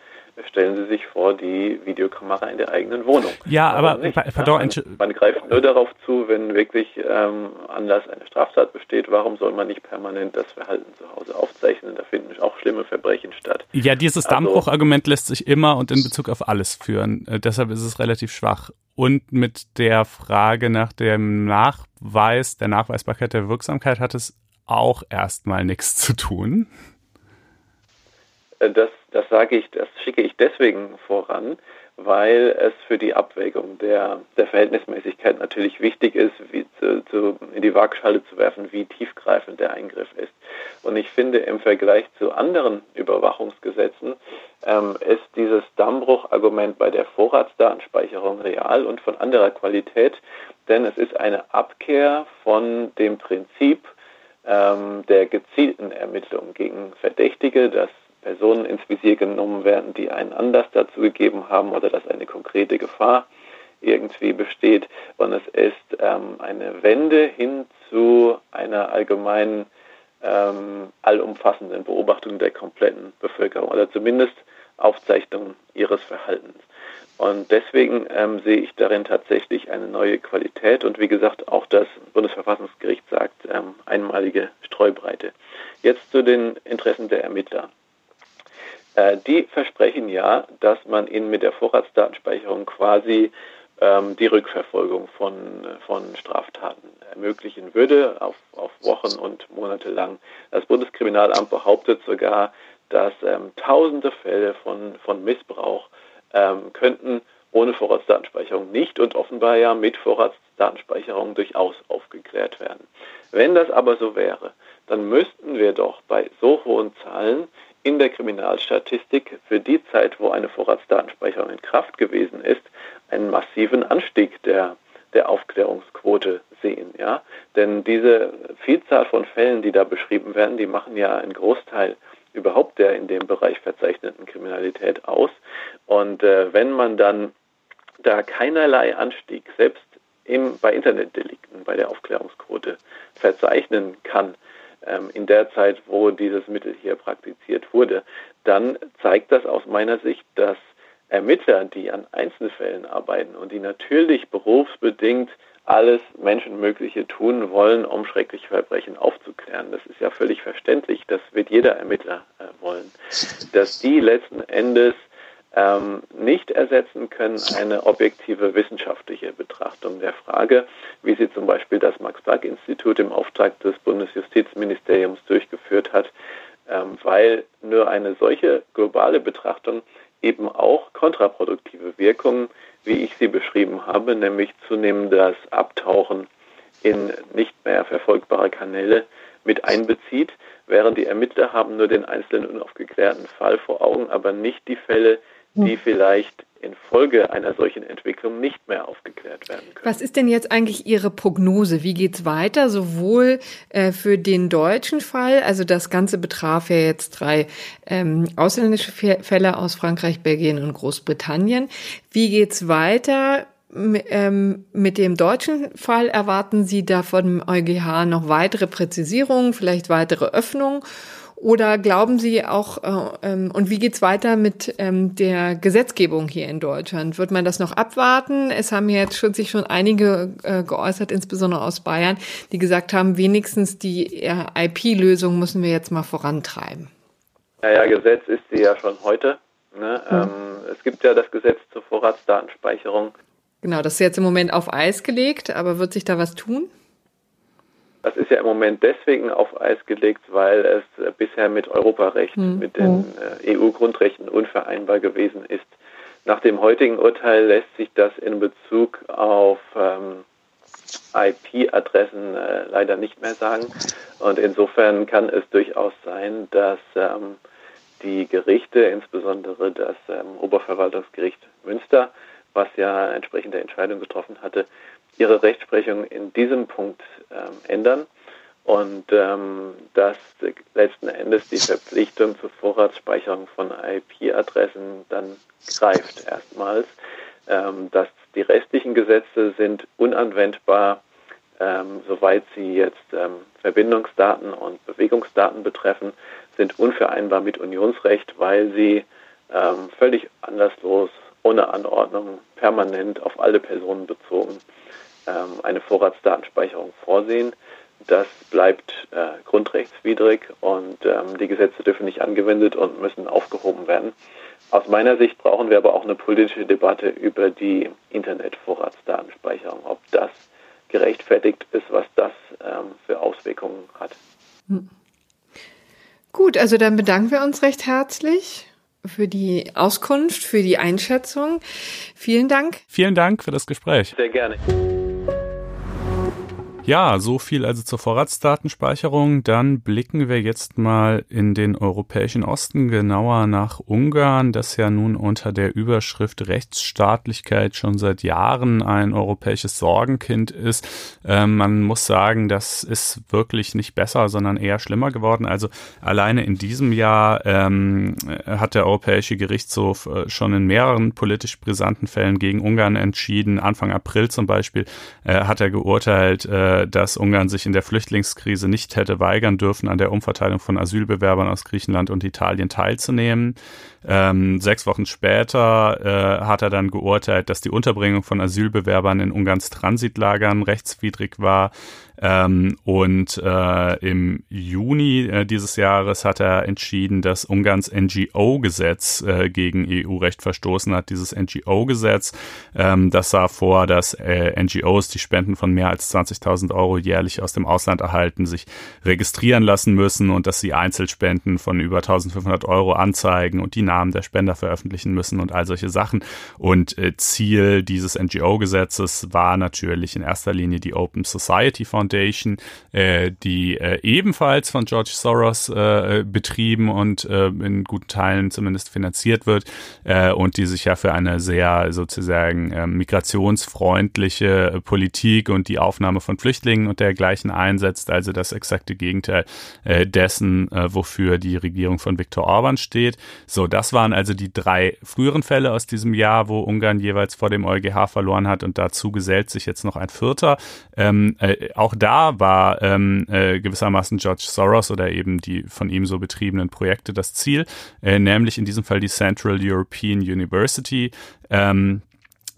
stellen Sie sich vor, die Videokamera in der eigenen Wohnung. Ja, aber, pardon, man, man, greift nur darauf zu, wenn wirklich ähm, Anlass eine Straftat besteht. Warum soll man nicht permanent das Verhalten zu Hause aufzeichnen? Da finden auch schlimme Verbrechen statt. Ja, dieses also, Dammbruchargument lässt sich immer und in Bezug auf alles führen. Äh, deshalb ist es relativ schwach. Und mit der Frage nach dem Nachweis, der Nachweisbarkeit der Wirksamkeit hat es auch erstmal nichts zu tun. Äh, das, das sage ich, das schicke ich deswegen voran, weil es für die Abwägung der, der Verhältnismäßigkeit natürlich wichtig ist, zu, zu, in die Waagschale zu werfen, wie tiefgreifend der Eingriff ist. Und ich finde, im Vergleich zu anderen Überwachungsgesetzen ähm, ist dieses Dammbruchargument bei der Vorratsdatenspeicherung real und von anderer Qualität, denn es ist eine Abkehr von dem Prinzip ähm, der gezielten Ermittlung gegen Verdächtige, das Personen ins Visier genommen werden, die einen Anlass dazu gegeben haben oder dass eine konkrete Gefahr irgendwie besteht. Und es ist ähm, eine Wende hin zu einer allgemeinen, ähm, allumfassenden Beobachtung der kompletten Bevölkerung oder zumindest Aufzeichnung ihres Verhaltens. Und deswegen ähm, sehe ich darin tatsächlich eine neue Qualität und wie gesagt, auch das Bundesverfassungsgericht sagt ähm, einmalige Streubreite. Jetzt zu den Interessen der Ermittler. Äh, die versprechen ja, dass man ihnen mit der Vorratsdatenspeicherung quasi ähm, die Rückverfolgung von, von Straftaten ermöglichen würde, auf, auf Wochen und Monate lang. Das Bundeskriminalamt behauptet sogar, dass ähm, tausende Fälle von, von Missbrauch ähm, könnten ohne Vorratsdatenspeicherung nicht und offenbar ja mit Vorratsdatenspeicherung durchaus aufgeklärt werden. Wenn das aber so wäre, dann müssten wir doch bei so hohen Zahlen in der Kriminalstatistik für die Zeit, wo eine Vorratsdatenspeicherung in Kraft gewesen ist, einen massiven Anstieg der, der Aufklärungsquote sehen. Ja? Denn diese Vielzahl von Fällen, die da beschrieben werden, die machen ja einen Großteil überhaupt der in dem Bereich verzeichneten Kriminalität aus. Und äh, wenn man dann da keinerlei Anstieg, selbst im, bei Internetdelikten, bei der Aufklärungsquote verzeichnen kann, in der Zeit, wo dieses Mittel hier praktiziert wurde, dann zeigt das aus meiner Sicht, dass Ermittler, die an Einzelfällen arbeiten und die natürlich berufsbedingt alles Menschenmögliche tun wollen, um schreckliche Verbrechen aufzuklären. Das ist ja völlig verständlich. Das wird jeder Ermittler äh, wollen. Dass die letzten Endes ähm, nicht ersetzen können eine objektive wissenschaftliche Betrachtung der Frage, wie sie zum Beispiel das Max-Planck-Institut im Auftrag des Bundesjustizministeriums durchgeführt hat, ähm, weil nur eine solche globale Betrachtung eben auch kontraproduktive Wirkungen wie ich sie beschrieben habe, nämlich zunehmendes Abtauchen in nicht mehr verfolgbare Kanäle mit einbezieht, während die Ermittler haben nur den einzelnen unaufgeklärten Fall vor Augen, aber nicht die Fälle, die hm. vielleicht infolge einer solchen Entwicklung nicht mehr aufgeklärt werden können. Was ist denn jetzt eigentlich Ihre Prognose? Wie geht's weiter? Sowohl äh, für den deutschen Fall, also das Ganze betraf ja jetzt drei ähm, ausländische Fälle aus Frankreich, Belgien und Großbritannien. Wie geht's weiter? Ähm, mit dem deutschen Fall erwarten Sie da von EuGH noch weitere Präzisierungen, vielleicht weitere Öffnungen? Oder glauben Sie auch, äh, ähm, und wie geht's weiter mit ähm, der Gesetzgebung hier in Deutschland? Wird man das noch abwarten? Es haben jetzt schon, sich schon einige äh, geäußert, insbesondere aus Bayern, die gesagt haben, wenigstens die äh, IP-Lösung müssen wir jetzt mal vorantreiben. Naja, Gesetz ist sie ja schon heute. Ne? Mhm. Ähm, es gibt ja das Gesetz zur Vorratsdatenspeicherung. Genau, das ist jetzt im Moment auf Eis gelegt, aber wird sich da was tun? Das ist ja im Moment deswegen auf Eis gelegt, weil es äh, bisher mit Europarecht, mhm. mit den äh, EU-Grundrechten unvereinbar gewesen ist. Nach dem heutigen Urteil lässt sich das in Bezug auf ähm, IP-Adressen äh, leider nicht mehr sagen. Und insofern kann es durchaus sein, dass ähm, die Gerichte, insbesondere das ähm, Oberverwaltungsgericht Münster, was ja entsprechende Entscheidung getroffen hatte, ihre Rechtsprechung in diesem Punkt ähm, ändern. Und ähm, dass letzten Endes die Verpflichtung zur Vorratsspeicherung von IP-Adressen dann greift erstmals, ähm, dass die restlichen Gesetze sind unanwendbar, ähm, soweit sie jetzt ähm, Verbindungsdaten und Bewegungsdaten betreffen, sind unvereinbar mit Unionsrecht, weil sie ähm, völlig anderslos, ohne Anordnung, permanent auf alle Personen bezogen ähm, eine Vorratsdatenspeicherung vorsehen. Das bleibt äh, grundrechtswidrig und ähm, die Gesetze dürfen nicht angewendet und müssen aufgehoben werden. Aus meiner Sicht brauchen wir aber auch eine politische Debatte über die Internetvorratsdatenspeicherung, ob das gerechtfertigt ist, was das ähm, für Auswirkungen hat. Hm. Gut, also dann bedanken wir uns recht herzlich für die Auskunft, für die Einschätzung. Vielen Dank. Vielen Dank für das Gespräch. Sehr gerne. Ja, so viel also zur Vorratsdatenspeicherung. Dann blicken wir jetzt mal in den europäischen Osten, genauer nach Ungarn, das ja nun unter der Überschrift Rechtsstaatlichkeit schon seit Jahren ein europäisches Sorgenkind ist. Ähm, man muss sagen, das ist wirklich nicht besser, sondern eher schlimmer geworden. Also alleine in diesem Jahr ähm, hat der Europäische Gerichtshof äh, schon in mehreren politisch brisanten Fällen gegen Ungarn entschieden. Anfang April zum Beispiel äh, hat er geurteilt, äh, dass Ungarn sich in der Flüchtlingskrise nicht hätte weigern dürfen, an der Umverteilung von Asylbewerbern aus Griechenland und Italien teilzunehmen. Ähm, sechs Wochen später äh, hat er dann geurteilt, dass die Unterbringung von Asylbewerbern in Ungarns Transitlagern rechtswidrig war. Ähm, und äh, im Juni äh, dieses Jahres hat er entschieden, dass Ungarns NGO-Gesetz äh, gegen EU-Recht verstoßen hat. Dieses NGO-Gesetz, ähm, das sah vor, dass äh, NGOs, die Spenden von mehr als 20.000 Euro jährlich aus dem Ausland erhalten, sich registrieren lassen müssen und dass sie Einzelspenden von über 1.500 Euro anzeigen und die Namen der Spender veröffentlichen müssen und all solche Sachen. Und äh, Ziel dieses NGO-Gesetzes war natürlich in erster Linie die Open Society Foundation Foundation, äh, die äh, ebenfalls von George Soros äh, betrieben und äh, in guten Teilen zumindest finanziert wird äh, und die sich ja für eine sehr sozusagen äh, migrationsfreundliche Politik und die Aufnahme von Flüchtlingen und dergleichen einsetzt, also das exakte Gegenteil äh, dessen, äh, wofür die Regierung von Viktor Orban steht. So, das waren also die drei früheren Fälle aus diesem Jahr, wo Ungarn jeweils vor dem EuGH verloren hat und dazu gesellt sich jetzt noch ein vierter. Ähm, äh, auch da war ähm, äh, gewissermaßen George Soros oder eben die von ihm so betriebenen Projekte das Ziel, äh, nämlich in diesem Fall die Central European University. Ähm,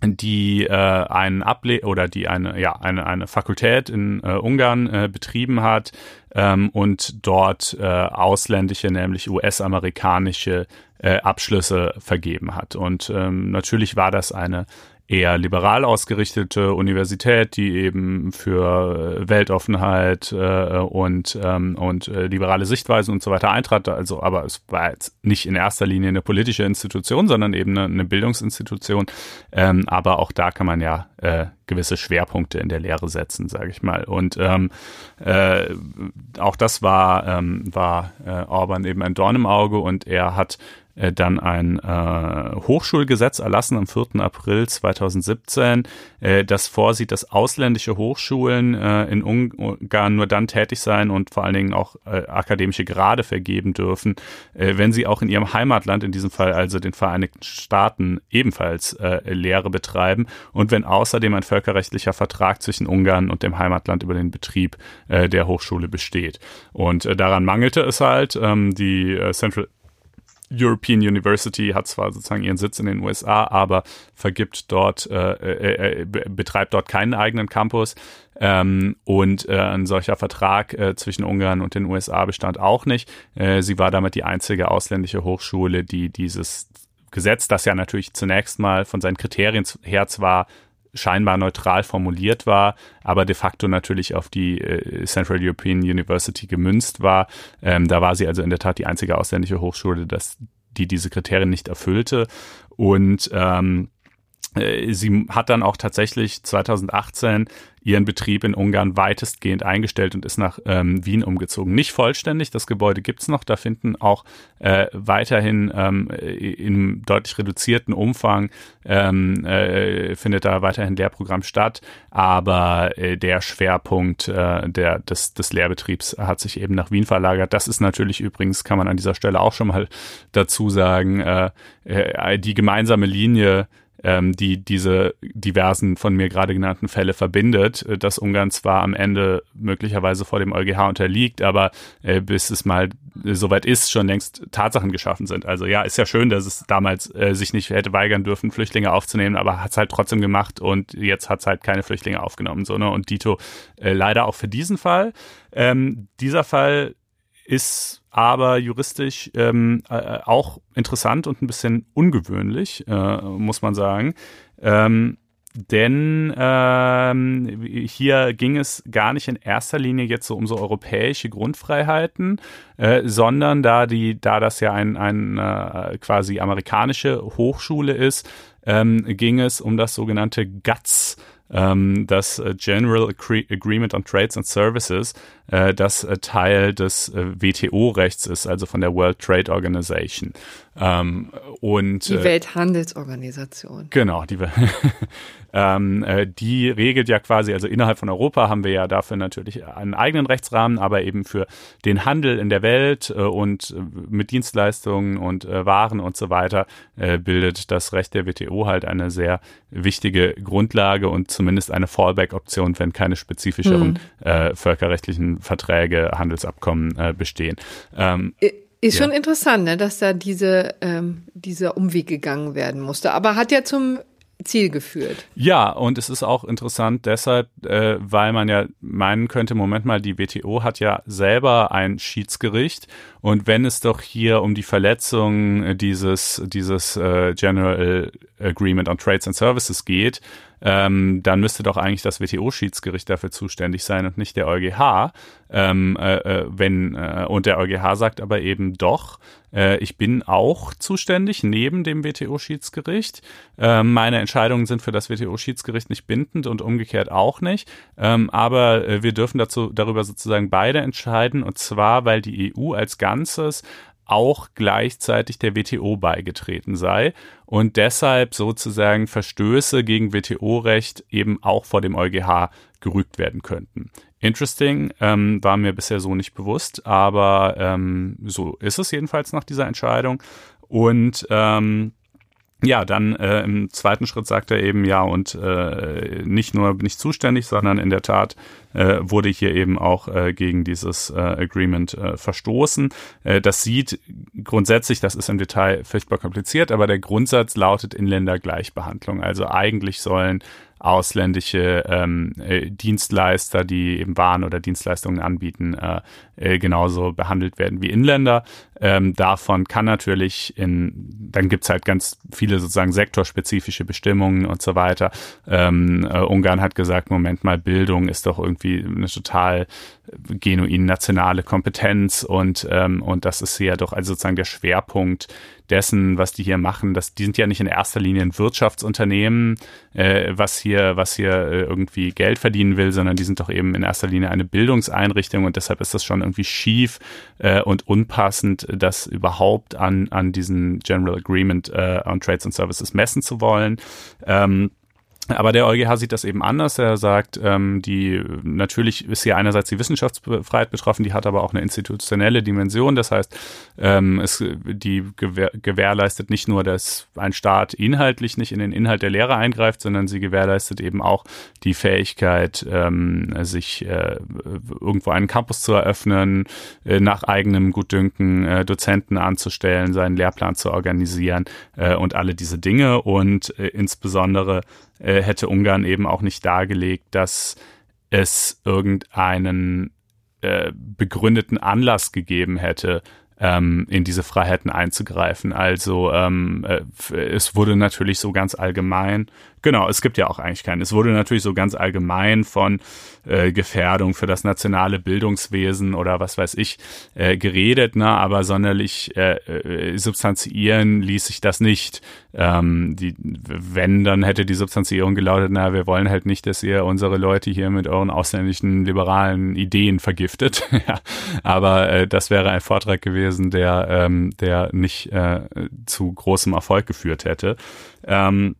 die äh, einen Able oder die eine ja eine eine Fakultät in äh, Ungarn äh, betrieben hat ähm, und dort äh, ausländische nämlich US-amerikanische äh, Abschlüsse vergeben hat und ähm, natürlich war das eine eher liberal ausgerichtete Universität, die eben für äh, Weltoffenheit äh, und, ähm, und äh, liberale Sichtweisen und so weiter eintrat. Also, aber es war jetzt nicht in erster Linie eine politische Institution, sondern eben eine, eine Bildungsinstitution. Ähm, aber auch da kann man ja äh, gewisse Schwerpunkte in der Lehre setzen, sage ich mal. Und ähm, äh, auch das war, ähm, war äh, Orban eben ein Dorn im Auge und er hat dann ein äh, Hochschulgesetz erlassen am 4. April 2017, äh, das vorsieht, dass ausländische Hochschulen äh, in Ungarn nur dann tätig sein und vor allen Dingen auch äh, akademische Grade vergeben dürfen, äh, wenn sie auch in ihrem Heimatland, in diesem Fall also den Vereinigten Staaten, ebenfalls äh, Lehre betreiben und wenn außerdem ein völkerrechtlicher Vertrag zwischen Ungarn und dem Heimatland über den Betrieb äh, der Hochschule besteht. Und äh, daran mangelte es halt. Ähm, die äh, Central European University hat zwar sozusagen ihren Sitz in den USA, aber vergibt dort, äh, äh, äh betreibt dort keinen eigenen Campus. Ähm, und äh, ein solcher Vertrag äh, zwischen Ungarn und den USA bestand auch nicht. Äh, sie war damit die einzige ausländische Hochschule, die dieses Gesetz, das ja natürlich zunächst mal von seinen Kriterien her zwar scheinbar neutral formuliert war, aber de facto natürlich auf die äh, Central European University gemünzt war. Ähm, da war sie also in der Tat die einzige ausländische Hochschule, das, die diese Kriterien nicht erfüllte. Und ähm, äh, sie hat dann auch tatsächlich 2018 ihren Betrieb in Ungarn weitestgehend eingestellt und ist nach ähm, Wien umgezogen. Nicht vollständig, das Gebäude gibt's noch, da finden auch äh, weiterhin ähm, in deutlich reduzierten Umfang ähm, äh, findet da weiterhin Lehrprogramm statt, aber äh, der Schwerpunkt äh, der, des, des Lehrbetriebs hat sich eben nach Wien verlagert. Das ist natürlich übrigens, kann man an dieser Stelle auch schon mal dazu sagen, äh, äh, die gemeinsame Linie ähm, die diese diversen von mir gerade genannten Fälle verbindet, äh, dass Ungarn zwar am Ende möglicherweise vor dem EuGH unterliegt, aber äh, bis es mal äh, soweit ist, schon längst Tatsachen geschaffen sind. Also ja, ist ja schön, dass es damals äh, sich nicht hätte weigern dürfen, Flüchtlinge aufzunehmen, aber hat es halt trotzdem gemacht und jetzt hat es halt keine Flüchtlinge aufgenommen. So, ne? Und Dito äh, leider auch für diesen Fall. Ähm, dieser Fall ist aber juristisch ähm, äh, auch interessant und ein bisschen ungewöhnlich, äh, muss man sagen. Ähm, denn ähm, hier ging es gar nicht in erster Linie jetzt so um so europäische Grundfreiheiten, äh, sondern da die, da das ja ein, ein äh, quasi amerikanische Hochschule ist, ähm, ging es um das sogenannte GATS ähm, das äh, General Agreement on Trades and Services, äh, das äh, Teil des äh, WTO-Rechts ist, also von der World Trade Organization. Ähm, und, die Welthandelsorganisation. Genau, die, ähm, äh, die regelt ja quasi, also innerhalb von Europa haben wir ja dafür natürlich einen eigenen Rechtsrahmen, aber eben für den Handel in der Welt äh, und äh, mit Dienstleistungen und äh, Waren und so weiter äh, bildet das Recht der WTO halt eine sehr wichtige Grundlage und zumindest eine Fallback-Option, wenn keine spezifischeren hm. äh, völkerrechtlichen Verträge, Handelsabkommen äh, bestehen. Ähm, ist ja. schon interessant, ne, dass da diese, ähm, dieser Umweg gegangen werden musste. Aber hat ja zum Ziel geführt. Ja, und es ist auch interessant deshalb, äh, weil man ja meinen könnte, Moment mal, die WTO hat ja selber ein Schiedsgericht und wenn es doch hier um die Verletzung dieses, dieses äh, General Agreement on Trades and Services geht, ähm, dann müsste doch eigentlich das WTO-Schiedsgericht dafür zuständig sein und nicht der EuGH. Ähm, äh, äh, wenn, äh, und der EuGH sagt aber eben doch, äh, ich bin auch zuständig neben dem WTO-Schiedsgericht. Ähm, meine Entscheidungen sind für das WTO-Schiedsgericht nicht bindend und umgekehrt auch nicht. Ähm, aber äh, wir dürfen dazu, darüber sozusagen beide entscheiden und zwar, weil die EU als Ganzes auch gleichzeitig der WTO beigetreten sei und deshalb sozusagen Verstöße gegen WTO-Recht eben auch vor dem EuGH gerügt werden könnten. Interesting, ähm, war mir bisher so nicht bewusst, aber ähm, so ist es jedenfalls nach dieser Entscheidung. Und ähm, ja, dann äh, im zweiten Schritt sagt er eben ja und äh, nicht nur bin ich zuständig, sondern in der Tat äh, wurde hier eben auch äh, gegen dieses äh, Agreement äh, verstoßen. Äh, das sieht grundsätzlich, das ist im Detail furchtbar kompliziert, aber der Grundsatz lautet Inländergleichbehandlung. Also eigentlich sollen ausländische ähm, äh, Dienstleister, die eben Waren oder Dienstleistungen anbieten, äh, äh, genauso behandelt werden wie Inländer. Ähm, davon kann natürlich in, dann gibt's halt ganz viele sozusagen sektorspezifische Bestimmungen und so weiter. Ähm, äh, Ungarn hat gesagt, Moment mal, Bildung ist doch irgendwie eine total genuin nationale Kompetenz und, ähm, und das ist ja doch also sozusagen der Schwerpunkt dessen, was die hier machen. Das, die sind ja nicht in erster Linie ein Wirtschaftsunternehmen, äh, was hier, was hier äh, irgendwie Geld verdienen will, sondern die sind doch eben in erster Linie eine Bildungseinrichtung und deshalb ist das schon irgendwie schief äh, und unpassend, das überhaupt an, an diesen General Agreement äh, on Trades and Services messen zu wollen. Ähm, aber der EuGH sieht das eben anders. Er sagt, ähm, die natürlich ist hier einerseits die Wissenschaftsfreiheit betroffen, die hat aber auch eine institutionelle Dimension. Das heißt, ähm, es, die gewähr, gewährleistet nicht nur, dass ein Staat inhaltlich nicht in den Inhalt der Lehre eingreift, sondern sie gewährleistet eben auch die Fähigkeit, ähm, sich äh, irgendwo einen Campus zu eröffnen, äh, nach eigenem Gutdünken äh, Dozenten anzustellen, seinen Lehrplan zu organisieren äh, und alle diese Dinge und äh, insbesondere äh, hätte Ungarn eben auch nicht dargelegt, dass es irgendeinen äh, begründeten Anlass gegeben hätte, ähm, in diese Freiheiten einzugreifen. Also ähm, äh, es wurde natürlich so ganz allgemein Genau, es gibt ja auch eigentlich keinen. Es wurde natürlich so ganz allgemein von äh, Gefährdung für das nationale Bildungswesen oder was weiß ich äh, geredet, ne? aber sonderlich äh, äh, substanziieren ließ sich das nicht. Ähm, die, wenn, dann hätte die Substanzierung gelautet, na, wir wollen halt nicht, dass ihr unsere Leute hier mit euren ausländischen liberalen Ideen vergiftet. ja. Aber äh, das wäre ein Vortrag gewesen, der, ähm, der nicht äh, zu großem Erfolg geführt hätte. Ähm,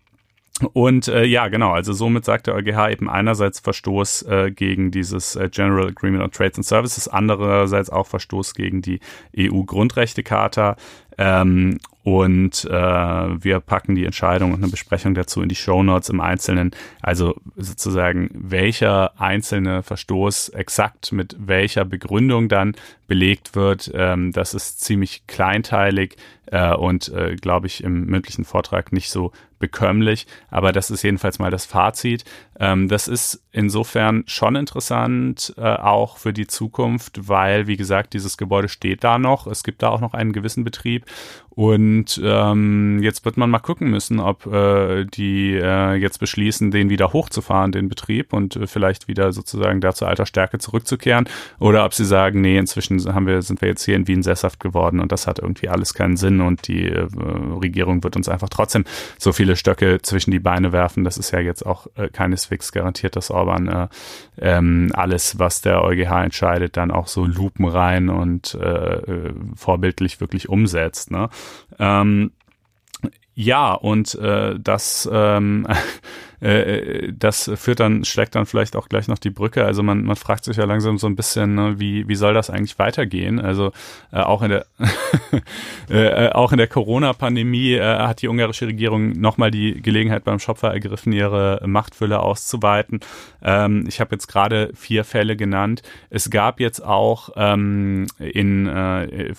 und äh, ja, genau, also somit sagt der EuGH eben einerseits Verstoß äh, gegen dieses äh, General Agreement on Trades and Services, andererseits auch Verstoß gegen die EU-Grundrechtecharta. Ähm, und äh, wir packen die Entscheidung und eine Besprechung dazu in die Show Notes im Einzelnen. Also sozusagen, welcher einzelne Verstoß exakt mit welcher Begründung dann belegt wird, ähm, das ist ziemlich kleinteilig äh, und, äh, glaube ich, im mündlichen Vortrag nicht so bekömmlich. Aber das ist jedenfalls mal das Fazit. Ähm, das ist insofern schon interessant, äh, auch für die Zukunft, weil, wie gesagt, dieses Gebäude steht da noch. Es gibt da auch noch einen gewissen Betrieb. Und ähm, jetzt wird man mal gucken müssen, ob äh, die äh, jetzt beschließen, den wieder hochzufahren, den Betrieb, und äh, vielleicht wieder sozusagen da zur alter Stärke zurückzukehren, oder ob sie sagen, nee, inzwischen haben wir, sind wir jetzt hier in Wien sesshaft geworden und das hat irgendwie alles keinen Sinn und die äh, Regierung wird uns einfach trotzdem so viele Stöcke zwischen die Beine werfen. Das ist ja jetzt auch äh, keineswegs garantiert, dass Orban äh, ähm, alles, was der EuGH entscheidet, dann auch so lupenrein und äh, äh vorbildlich wirklich umsetzt. Ne? Ähm, ja, und äh, das, ähm, äh, das führt dann, schlägt dann vielleicht auch gleich noch die Brücke. Also man, man fragt sich ja langsam so ein bisschen, ne, wie, wie soll das eigentlich weitergehen? Also äh, auch in der äh, auch in der Corona-Pandemie äh, hat die ungarische Regierung nochmal die Gelegenheit beim Schopfer ergriffen, ihre Machtfülle auszuweiten. Ähm, ich habe jetzt gerade vier Fälle genannt. Es gab jetzt auch ähm, in äh,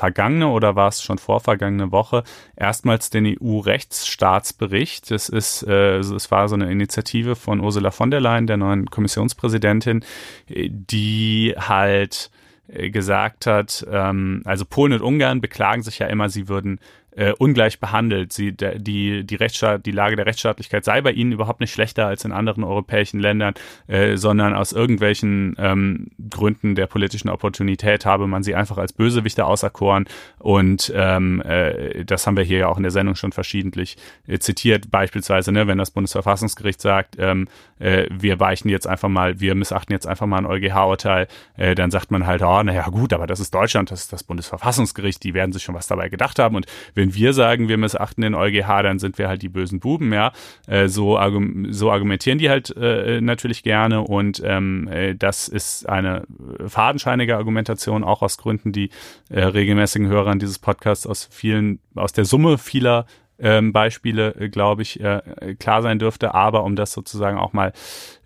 vergangene oder war es schon vorvergangene Woche erstmals den EU-Rechtsstaatsbericht. Das ist, äh, es war so eine Initiative von Ursula von der Leyen, der neuen Kommissionspräsidentin, die halt äh, gesagt hat, ähm, also Polen und Ungarn beklagen sich ja immer, sie würden äh, ungleich behandelt. Sie, der, die, die, Rechtsstaat, die Lage der Rechtsstaatlichkeit sei bei ihnen überhaupt nicht schlechter als in anderen europäischen Ländern, äh, sondern aus irgendwelchen ähm, Gründen der politischen Opportunität habe man sie einfach als Bösewichte auserkoren. Und ähm, äh, das haben wir hier ja auch in der Sendung schon verschiedentlich äh, zitiert. Beispielsweise, ne, wenn das Bundesverfassungsgericht sagt, ähm, äh, wir weichen jetzt einfach mal, wir missachten jetzt einfach mal ein EuGH-Urteil, äh, dann sagt man halt, oh, naja gut, aber das ist Deutschland, das ist das Bundesverfassungsgericht, die werden sich schon was dabei gedacht haben. Und wenn wir sagen, wir missachten den EuGH, dann sind wir halt die bösen Buben, ja. Äh, so, argum so argumentieren die halt äh, natürlich gerne und ähm, äh, das ist eine fadenscheinige Argumentation, auch aus Gründen, die äh, regelmäßigen Hörern dieses Podcasts aus vielen, aus der Summe vieler ähm, Beispiele, äh, glaube ich, äh, klar sein dürfte. Aber um das sozusagen auch mal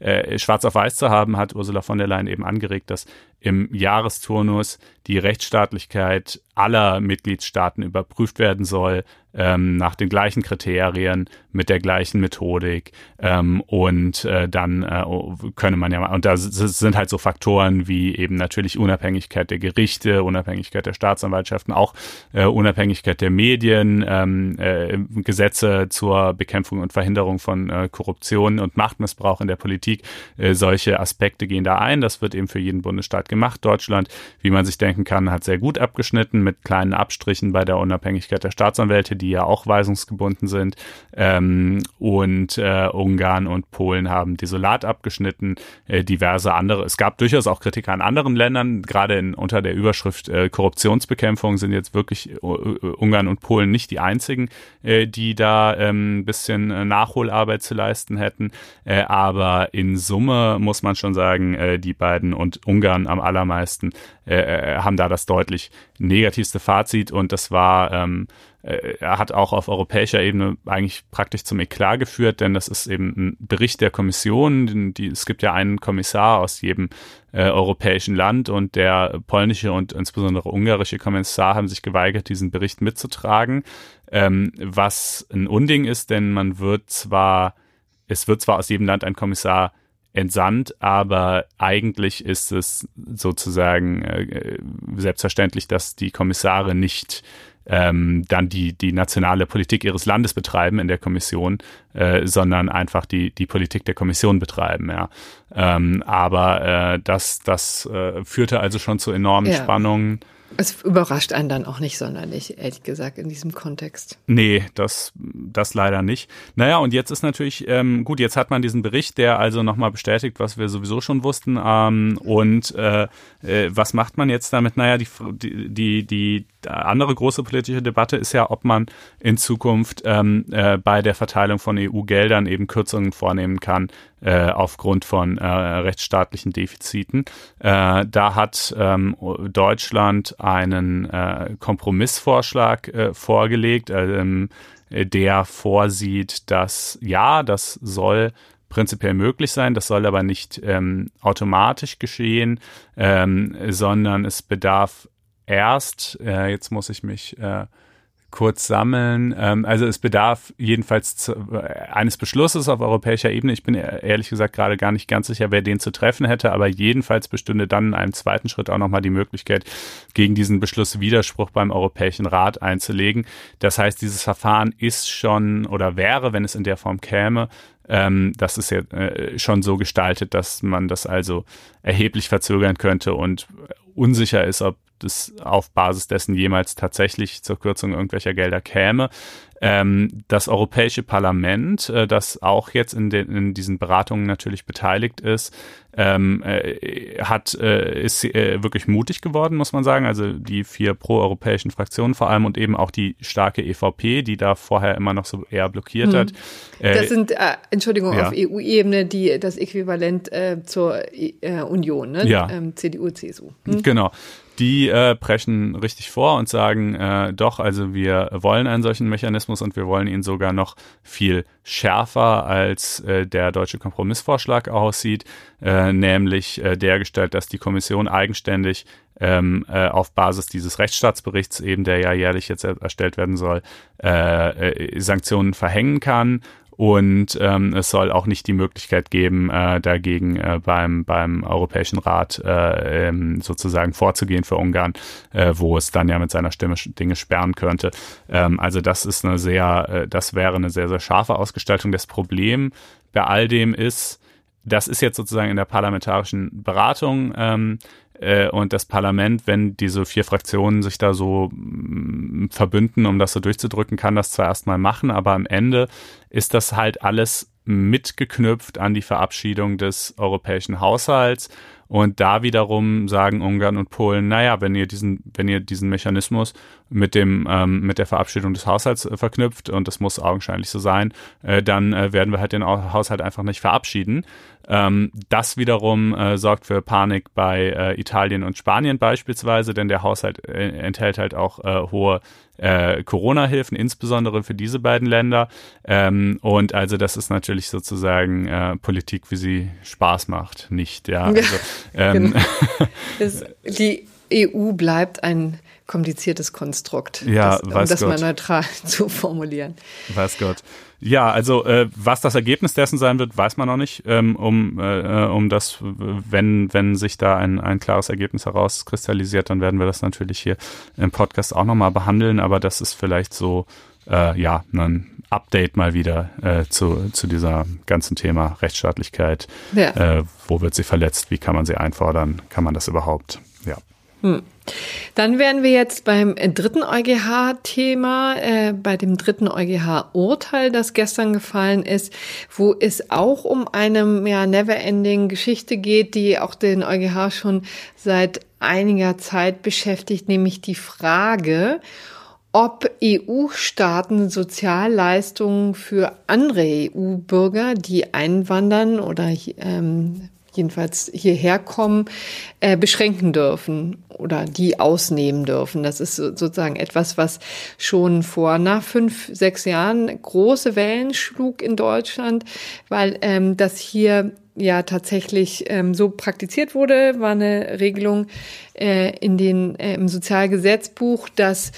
äh, schwarz auf weiß zu haben, hat Ursula von der Leyen eben angeregt, dass im Jahresturnus die Rechtsstaatlichkeit aller Mitgliedstaaten überprüft werden soll, ähm, nach den gleichen Kriterien, mit der gleichen Methodik. Ähm, und äh, dann äh, könne man ja, und da sind halt so Faktoren wie eben natürlich Unabhängigkeit der Gerichte, Unabhängigkeit der Staatsanwaltschaften, auch äh, Unabhängigkeit der Medien, ähm, äh, Gesetze zur Bekämpfung und Verhinderung von äh, Korruption und Machtmissbrauch in der Politik. Äh, solche Aspekte gehen da ein. Das wird eben für jeden Bundesstaat gemacht. Deutschland, wie man sich denken kann, hat sehr gut abgeschnitten mit kleinen Abstrichen bei der Unabhängigkeit der Staatsanwälte, die ja auch weisungsgebunden sind. Ähm, und äh, Ungarn und Polen haben desolat abgeschnitten. Äh, diverse andere. Es gab durchaus auch Kritik an anderen Ländern, gerade in, unter der Überschrift äh, Korruptionsbekämpfung sind jetzt wirklich äh, Ungarn und Polen nicht die einzigen, äh, die da ein ähm, bisschen äh, Nachholarbeit zu leisten hätten. aber in Summe muss man schon sagen, die beiden und Ungarn am allermeisten haben da das deutlich negativste Fazit und das war ähm, äh, hat auch auf europäischer Ebene eigentlich praktisch zum Eklat geführt, denn das ist eben ein Bericht der Kommission. Die, es gibt ja einen Kommissar aus jedem äh, europäischen Land und der polnische und insbesondere ungarische Kommissar haben sich geweigert, diesen Bericht mitzutragen, ähm, was ein Unding ist, denn man wird zwar, es wird zwar aus jedem Land ein Kommissar entsandt, aber eigentlich ist es sozusagen äh, selbstverständlich, dass die Kommissare nicht ähm, dann die, die nationale Politik ihres Landes betreiben in der Kommission, äh, sondern einfach die, die Politik der Kommission betreiben. Ja. Ähm, aber äh, das, das äh, führte also schon zu enormen ja. Spannungen. Es überrascht einen dann auch nicht sonderlich, ehrlich gesagt, in diesem Kontext. Nee, das, das leider nicht. Naja, und jetzt ist natürlich, ähm, gut, jetzt hat man diesen Bericht, der also nochmal bestätigt, was wir sowieso schon wussten. Ähm, und äh, äh, was macht man jetzt damit? Naja, die, die, die andere große politische Debatte ist ja, ob man in Zukunft ähm, äh, bei der Verteilung von EU-Geldern eben Kürzungen vornehmen kann äh, aufgrund von äh, rechtsstaatlichen Defiziten. Äh, da hat ähm, Deutschland einen äh, Kompromissvorschlag äh, vorgelegt, ähm, der vorsieht, dass ja, das soll prinzipiell möglich sein. Das soll aber nicht ähm, automatisch geschehen, ähm, sondern es bedarf erst, äh, jetzt muss ich mich äh, kurz sammeln. Ähm, also es bedarf jedenfalls zu, äh, eines Beschlusses auf europäischer Ebene. Ich bin ehrlich gesagt gerade gar nicht ganz sicher, wer den zu treffen hätte, aber jedenfalls bestünde dann in einem zweiten Schritt auch nochmal die Möglichkeit, gegen diesen Beschluss Widerspruch beim Europäischen Rat einzulegen. Das heißt, dieses Verfahren ist schon oder wäre, wenn es in der Form käme, ähm, das ist ja äh, schon so gestaltet, dass man das also erheblich verzögern könnte und unsicher ist, ob das auf Basis dessen jemals tatsächlich zur Kürzung irgendwelcher Gelder käme. Ähm, das Europäische Parlament, äh, das auch jetzt in, den, in diesen Beratungen natürlich beteiligt ist, ähm, äh, hat, äh, ist äh, wirklich mutig geworden, muss man sagen. Also die vier proeuropäischen Fraktionen vor allem und eben auch die starke EVP, die da vorher immer noch so eher blockiert hm. hat. Äh, das sind, äh, Entschuldigung, ja. auf EU-Ebene die das Äquivalent zur äh, Union, ne? Ja. Ähm, CDU, CSU. Hm? Genau die äh, preschen richtig vor und sagen, äh, doch, also wir wollen einen solchen Mechanismus und wir wollen ihn sogar noch viel schärfer, als äh, der deutsche Kompromissvorschlag aussieht, äh, nämlich äh, dergestalt, dass die Kommission eigenständig ähm, äh, auf Basis dieses Rechtsstaatsberichts, eben der ja jährlich jetzt erstellt werden soll, äh, äh, Sanktionen verhängen kann und ähm, es soll auch nicht die Möglichkeit geben, äh, dagegen äh, beim, beim Europäischen Rat äh, ähm, sozusagen vorzugehen für Ungarn, äh, wo es dann ja mit seiner Stimme Dinge sperren könnte. Ähm, also das ist eine sehr, äh, das wäre eine sehr, sehr scharfe Ausgestaltung. Das Problem bei all dem ist, das ist jetzt sozusagen in der parlamentarischen Beratung ähm, äh, und das Parlament, wenn diese vier Fraktionen sich da so mm, verbünden, um das so durchzudrücken, kann das zwar erstmal machen, aber am Ende ist das halt alles mitgeknüpft an die Verabschiedung des europäischen Haushalts und da wiederum sagen Ungarn und Polen, naja, wenn ihr diesen, wenn ihr diesen Mechanismus mit dem, ähm, mit der Verabschiedung des Haushalts äh, verknüpft, und das muss augenscheinlich so sein, äh, dann äh, werden wir halt den Haushalt einfach nicht verabschieden. Ähm, das wiederum äh, sorgt für Panik bei äh, Italien und Spanien beispielsweise, denn der Haushalt äh, enthält halt auch äh, hohe äh, Corona-Hilfen, insbesondere für diese beiden Länder. Ähm, und also das ist natürlich sozusagen äh, Politik, wie sie Spaß macht, nicht. Ja, also, ähm, genau. die EU bleibt ein kompliziertes Konstrukt, ja, das, um das Gott. mal neutral zu formulieren. Weiß Gott. Ja, also äh, was das Ergebnis dessen sein wird, weiß man noch nicht. Ähm, um, äh, um das, wenn, wenn sich da ein, ein klares Ergebnis herauskristallisiert, dann werden wir das natürlich hier im Podcast auch nochmal behandeln, aber das ist vielleicht so, äh, ja, ein Update mal wieder äh, zu, zu dieser ganzen Thema Rechtsstaatlichkeit. Ja. Äh, wo wird sie verletzt? Wie kann man sie einfordern? Kann man das überhaupt? Ja. Hm. Dann wären wir jetzt beim dritten EuGH-Thema, äh, bei dem dritten EuGH-Urteil, das gestern gefallen ist, wo es auch um eine ja, never-ending Geschichte geht, die auch den EuGH schon seit einiger Zeit beschäftigt, nämlich die Frage, ob EU-Staaten Sozialleistungen für andere EU-Bürger, die einwandern oder ähm, jedenfalls hierher kommen, äh, beschränken dürfen oder die ausnehmen dürfen. Das ist sozusagen etwas, was schon vor nach fünf, sechs Jahren große Wellen schlug in Deutschland, weil ähm, das hier ja tatsächlich ähm, so praktiziert wurde, war eine Regelung äh, in den äh, im Sozialgesetzbuch, dass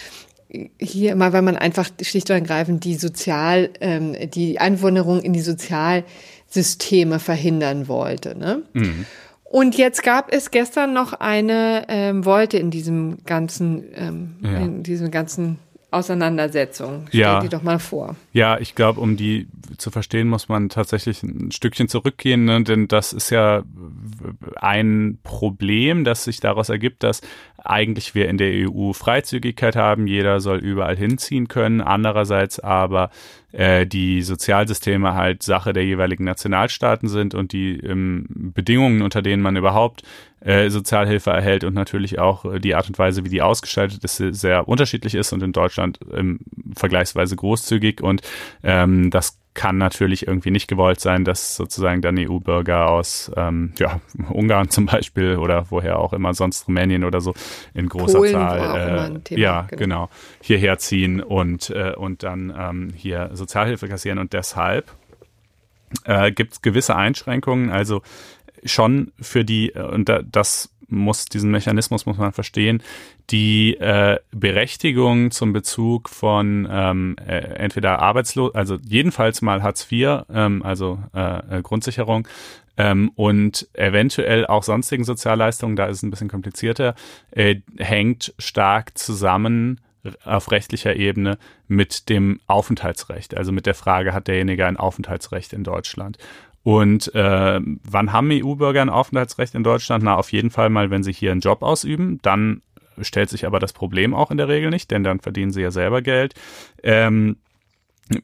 hier immer, wenn man einfach schlicht und ergreifend die Sozial, ähm, die Einwanderung in die Sozial Systeme verhindern wollte. Ne? Mhm. Und jetzt gab es gestern noch eine ähm, Wolte in diesem ganzen, ähm, ja. in diesem ganzen Auseinandersetzung. Stell ja. die doch mal vor. Ja, ich glaube, um die zu verstehen, muss man tatsächlich ein Stückchen zurückgehen, ne? denn das ist ja ein Problem, das sich daraus ergibt, dass eigentlich wir in der EU Freizügigkeit haben, jeder soll überall hinziehen können, andererseits aber äh, die Sozialsysteme halt Sache der jeweiligen Nationalstaaten sind und die ähm, Bedingungen, unter denen man überhaupt äh, Sozialhilfe erhält und natürlich auch äh, die Art und Weise, wie die ausgestaltet ist, sehr unterschiedlich ist und in Deutschland ähm, vergleichsweise großzügig und ähm, das kann natürlich irgendwie nicht gewollt sein, dass sozusagen dann EU-Bürger aus ähm, ja, Ungarn zum Beispiel oder woher auch immer sonst Rumänien oder so in großer Polen Zahl äh, ja genau. genau. hierher ziehen und äh, und dann ähm, hier Sozialhilfe kassieren und deshalb äh, gibt es gewisse Einschränkungen. Also schon für die und das muss diesen Mechanismus muss man verstehen, die äh, Berechtigung zum Bezug von ähm, äh, entweder arbeitslos, also jedenfalls mal Hartz IV, ähm, also äh, äh, Grundsicherung ähm, und eventuell auch sonstigen Sozialleistungen, da ist es ein bisschen komplizierter, äh, hängt stark zusammen auf rechtlicher Ebene mit dem Aufenthaltsrecht, also mit der Frage, hat derjenige ein Aufenthaltsrecht in Deutschland? Und äh, wann haben EU-Bürger ein Aufenthaltsrecht in Deutschland? Na, auf jeden Fall mal, wenn sie hier einen Job ausüben. Dann stellt sich aber das Problem auch in der Regel nicht, denn dann verdienen sie ja selber Geld. Ähm,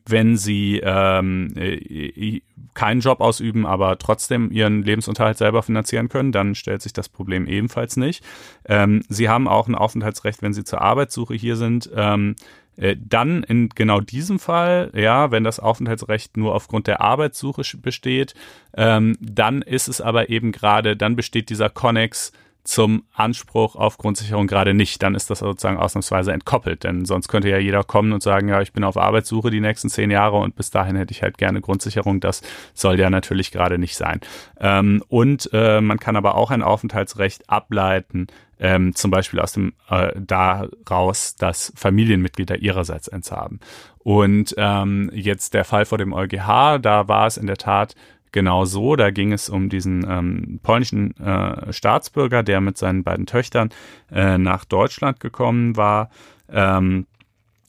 wenn sie ähm, äh, keinen Job ausüben, aber trotzdem ihren Lebensunterhalt selber finanzieren können, dann stellt sich das Problem ebenfalls nicht. Ähm, sie haben auch ein Aufenthaltsrecht, wenn sie zur Arbeitssuche hier sind. Ähm, äh, dann in genau diesem Fall, ja, wenn das Aufenthaltsrecht nur aufgrund der Arbeitssuche besteht, ähm, dann ist es aber eben gerade, dann besteht dieser Connex zum Anspruch auf Grundsicherung gerade nicht. Dann ist das sozusagen ausnahmsweise entkoppelt, denn sonst könnte ja jeder kommen und sagen, ja, ich bin auf Arbeitssuche die nächsten zehn Jahre und bis dahin hätte ich halt gerne Grundsicherung. Das soll ja natürlich gerade nicht sein. Ähm, und äh, man kann aber auch ein Aufenthaltsrecht ableiten, ähm, zum Beispiel aus dem äh, daraus, dass Familienmitglieder ihrerseits eins haben. Und ähm, jetzt der Fall vor dem EuGH, da war es in der Tat genau so. Da ging es um diesen ähm, polnischen äh, Staatsbürger, der mit seinen beiden Töchtern äh, nach Deutschland gekommen war. Ähm,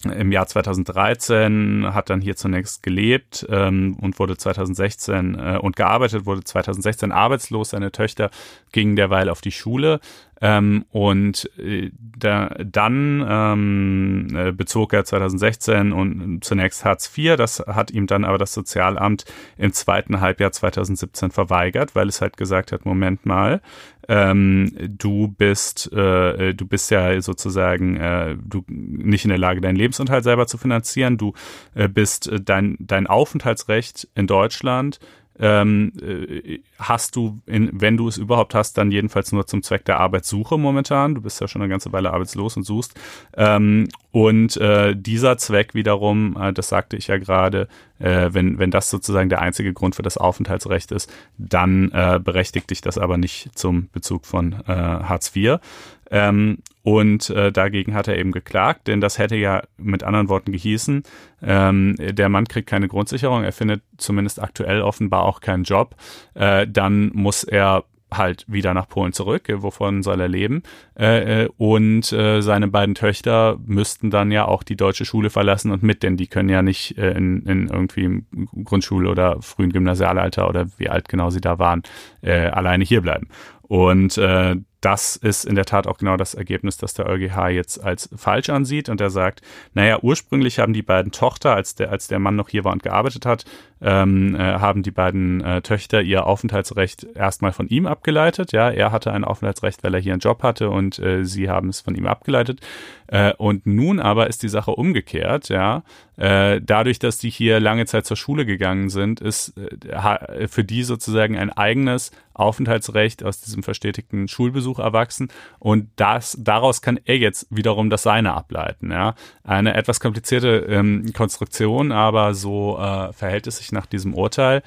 im Jahr 2013 hat dann hier zunächst gelebt ähm, und wurde 2016 äh, und gearbeitet, wurde 2016 arbeitslos. Seine Töchter gingen derweil auf die Schule. Ähm, und äh, da, dann ähm, äh, bezog er 2016 und zunächst Hartz IV. Das hat ihm dann aber das Sozialamt im zweiten Halbjahr 2017 verweigert, weil es halt gesagt hat, Moment mal, ähm, du bist, äh, du bist ja sozusagen äh, du nicht in der Lage, deinen Lebensunterhalt selber zu finanzieren. Du äh, bist äh, dein, dein Aufenthaltsrecht in Deutschland ähm, äh, hast du, in, wenn du es überhaupt hast, dann jedenfalls nur zum Zweck der Arbeitssuche momentan. Du bist ja schon eine ganze Weile arbeitslos und suchst. Ähm, und äh, dieser Zweck wiederum, äh, das sagte ich ja gerade, äh, wenn, wenn das sozusagen der einzige Grund für das Aufenthaltsrecht ist, dann äh, berechtigt dich das aber nicht zum Bezug von äh, Hartz IV. Ähm, und äh, dagegen hat er eben geklagt, denn das hätte ja mit anderen Worten gehießen, ähm, der Mann kriegt keine Grundsicherung, er findet zumindest aktuell offenbar auch keinen Job, äh, dann muss er halt wieder nach Polen zurück. Wovon soll er leben? Äh, äh, und äh, seine beiden Töchter müssten dann ja auch die deutsche Schule verlassen und mit, denn die können ja nicht äh, in, in irgendwie Grundschule oder frühen Gymnasialalter oder wie alt genau sie da waren, äh, alleine hier bleiben. Und äh, das ist in der Tat auch genau das Ergebnis, das der EuGH jetzt als falsch ansieht. Und er sagt, naja, ursprünglich haben die beiden Tochter, als der, als der Mann noch hier war und gearbeitet hat, ähm, äh, haben die beiden äh, Töchter ihr Aufenthaltsrecht erstmal von ihm abgeleitet. Ja, er hatte ein Aufenthaltsrecht, weil er hier einen Job hatte und äh, sie haben es von ihm abgeleitet. Äh, und nun aber ist die Sache umgekehrt, ja. Äh, dadurch, dass die hier lange Zeit zur Schule gegangen sind, ist äh, für die sozusagen ein eigenes Aufenthaltsrecht aus diesem verstetigten Schulbesuch erwachsen und das daraus kann er jetzt wiederum das seine ableiten. Ja, eine etwas komplizierte ähm, Konstruktion, aber so äh, verhält es sich nach diesem Urteil.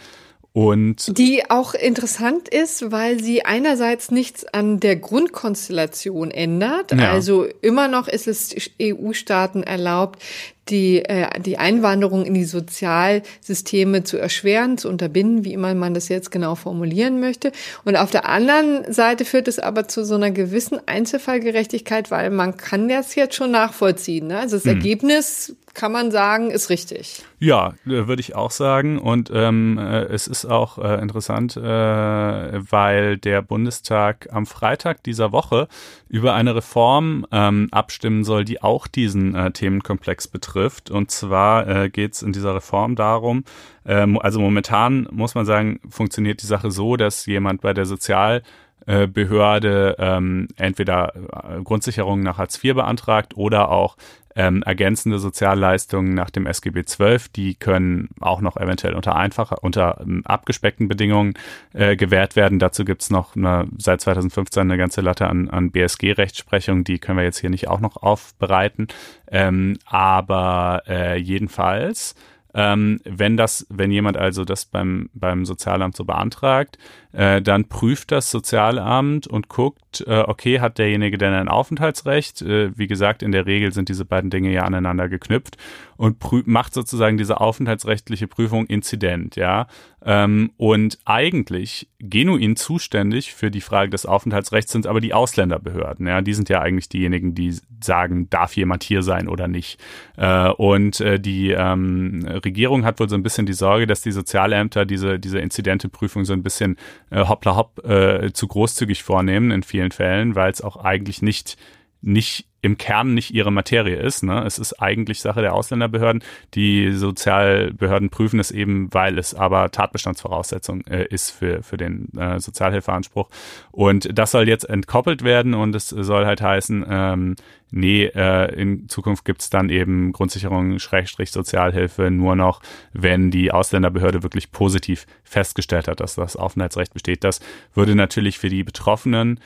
Und die auch interessant ist, weil sie einerseits nichts an der Grundkonstellation ändert. Ja. Also immer noch ist es EU-Staaten erlaubt, die, äh, die Einwanderung in die Sozialsysteme zu erschweren, zu unterbinden, wie immer man das jetzt genau formulieren möchte. Und auf der anderen Seite führt es aber zu so einer gewissen Einzelfallgerechtigkeit, weil man kann das jetzt schon nachvollziehen. Ne? Also das hm. Ergebnis kann man sagen, ist richtig. Ja, äh, würde ich auch sagen. Und ähm, äh, es ist auch äh, interessant, äh, weil der Bundestag am Freitag dieser Woche über eine Reform ähm, abstimmen soll, die auch diesen äh, Themenkomplex betrifft. Und zwar äh, geht es in dieser Reform darum, äh, also momentan muss man sagen, funktioniert die Sache so, dass jemand bei der Sozialbehörde ähm, entweder äh, Grundsicherung nach Hartz IV beantragt oder auch ähm, ergänzende Sozialleistungen nach dem SGB XII, die können auch noch eventuell unter einfacher, unter ähm, abgespeckten Bedingungen äh, gewährt werden. Dazu gibt's noch eine, seit 2015 eine ganze Latte an, an BSG-Rechtsprechung, die können wir jetzt hier nicht auch noch aufbereiten. Ähm, aber äh, jedenfalls ähm, wenn das, wenn jemand also das beim, beim Sozialamt so beantragt, äh, dann prüft das Sozialamt und guckt, äh, okay, hat derjenige denn ein Aufenthaltsrecht? Äh, wie gesagt, in der Regel sind diese beiden Dinge ja aneinander geknüpft und macht sozusagen diese aufenthaltsrechtliche Prüfung Inzident, ja. Ähm, und eigentlich genuin zuständig für die Frage des Aufenthaltsrechts sind aber die Ausländerbehörden, ja. Die sind ja eigentlich diejenigen, die sagen, darf jemand hier sein oder nicht. Äh, und äh, die ähm, Regierung hat wohl so ein bisschen die Sorge, dass die Sozialämter diese, diese Inzidenteprüfung so ein bisschen äh, hoppla hopp äh, zu großzügig vornehmen in vielen Fällen, weil es auch eigentlich nicht nicht im Kern nicht ihre Materie ist. Ne? Es ist eigentlich Sache der Ausländerbehörden. Die Sozialbehörden prüfen es eben, weil es aber Tatbestandsvoraussetzung äh, ist für, für den äh, Sozialhilfeanspruch. Und das soll jetzt entkoppelt werden und es soll halt heißen, ähm, nee, äh, in Zukunft gibt's dann eben Grundsicherung, Schrägstrich Sozialhilfe nur noch, wenn die Ausländerbehörde wirklich positiv festgestellt hat, dass das Aufenthaltsrecht besteht. Das würde natürlich für die Betroffenen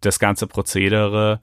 das ganze Prozedere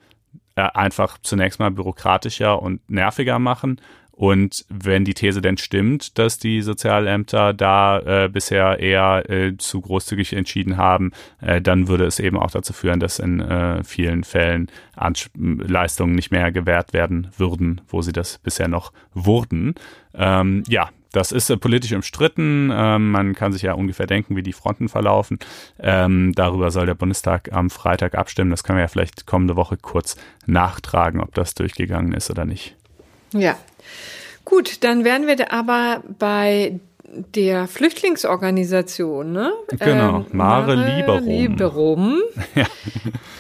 einfach zunächst mal bürokratischer und nerviger machen. Und wenn die These denn stimmt, dass die Sozialämter da äh, bisher eher äh, zu großzügig entschieden haben, äh, dann würde es eben auch dazu führen, dass in äh, vielen Fällen Ans Leistungen nicht mehr gewährt werden würden, wo sie das bisher noch wurden. Ähm, ja, das ist äh, politisch umstritten. Ähm, man kann sich ja ungefähr denken, wie die Fronten verlaufen. Ähm, darüber soll der Bundestag am Freitag abstimmen. Das können wir ja vielleicht kommende Woche kurz nachtragen, ob das durchgegangen ist oder nicht. Ja. Gut, dann wären wir aber bei der Flüchtlingsorganisation, ne? Genau, ähm, Mare, Mare Liberum. Liberum ja.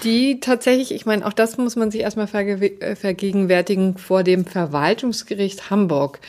Die tatsächlich, ich meine, auch das muss man sich erstmal äh, vergegenwärtigen, vor dem Verwaltungsgericht Hamburg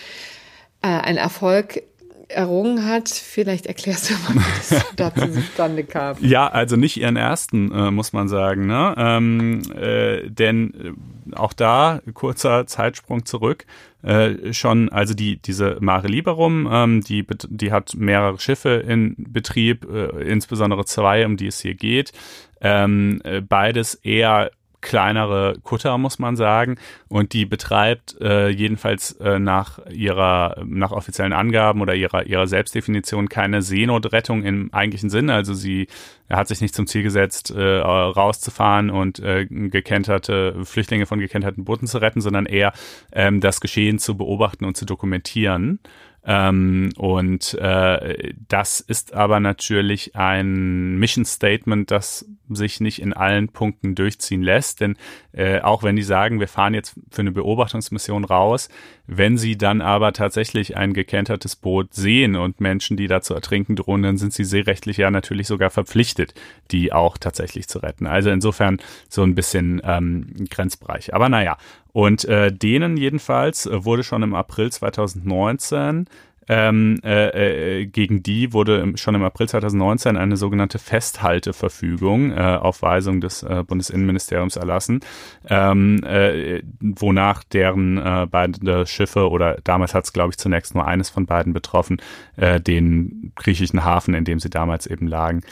äh, ein Erfolg errungen hat. Vielleicht erklärst du mal, wie das dazu zustande kam. Ja, also nicht ihren ersten, äh, muss man sagen. Ne? Ähm, äh, denn äh, auch da, kurzer Zeitsprung zurück, äh, schon, also die, diese Mare Liberum, ähm, die, die hat mehrere Schiffe in Betrieb, äh, insbesondere zwei, um die es hier geht. Ähm, äh, beides eher kleinere Kutter, muss man sagen. Und die betreibt äh, jedenfalls äh, nach ihrer, nach offiziellen Angaben oder ihrer, ihrer Selbstdefinition keine Seenotrettung im eigentlichen Sinne. Also sie hat sich nicht zum Ziel gesetzt, äh, rauszufahren und äh, gekenterte Flüchtlinge von gekenterten Booten zu retten, sondern eher ähm, das Geschehen zu beobachten und zu dokumentieren. Ähm, und äh, das ist aber natürlich ein Mission Statement, das sich nicht in allen Punkten durchziehen lässt. Denn äh, auch wenn die sagen, wir fahren jetzt für eine Beobachtungsmission raus, wenn sie dann aber tatsächlich ein gekentertes Boot sehen und Menschen, die da zu ertrinken drohen, dann sind sie seerechtlich ja natürlich sogar verpflichtet, die auch tatsächlich zu retten. Also insofern so ein bisschen ähm, Grenzbereich. Aber naja, und äh, denen jedenfalls wurde schon im April 2019 ähm, äh, äh, gegen die wurde schon im April 2019 eine sogenannte Festhalteverfügung äh, auf Weisung des äh, Bundesinnenministeriums erlassen, ähm, äh, wonach deren äh, beide Schiffe oder damals hat es glaube ich zunächst nur eines von beiden betroffen, den griechischen Hafen, in dem sie damals eben lagen,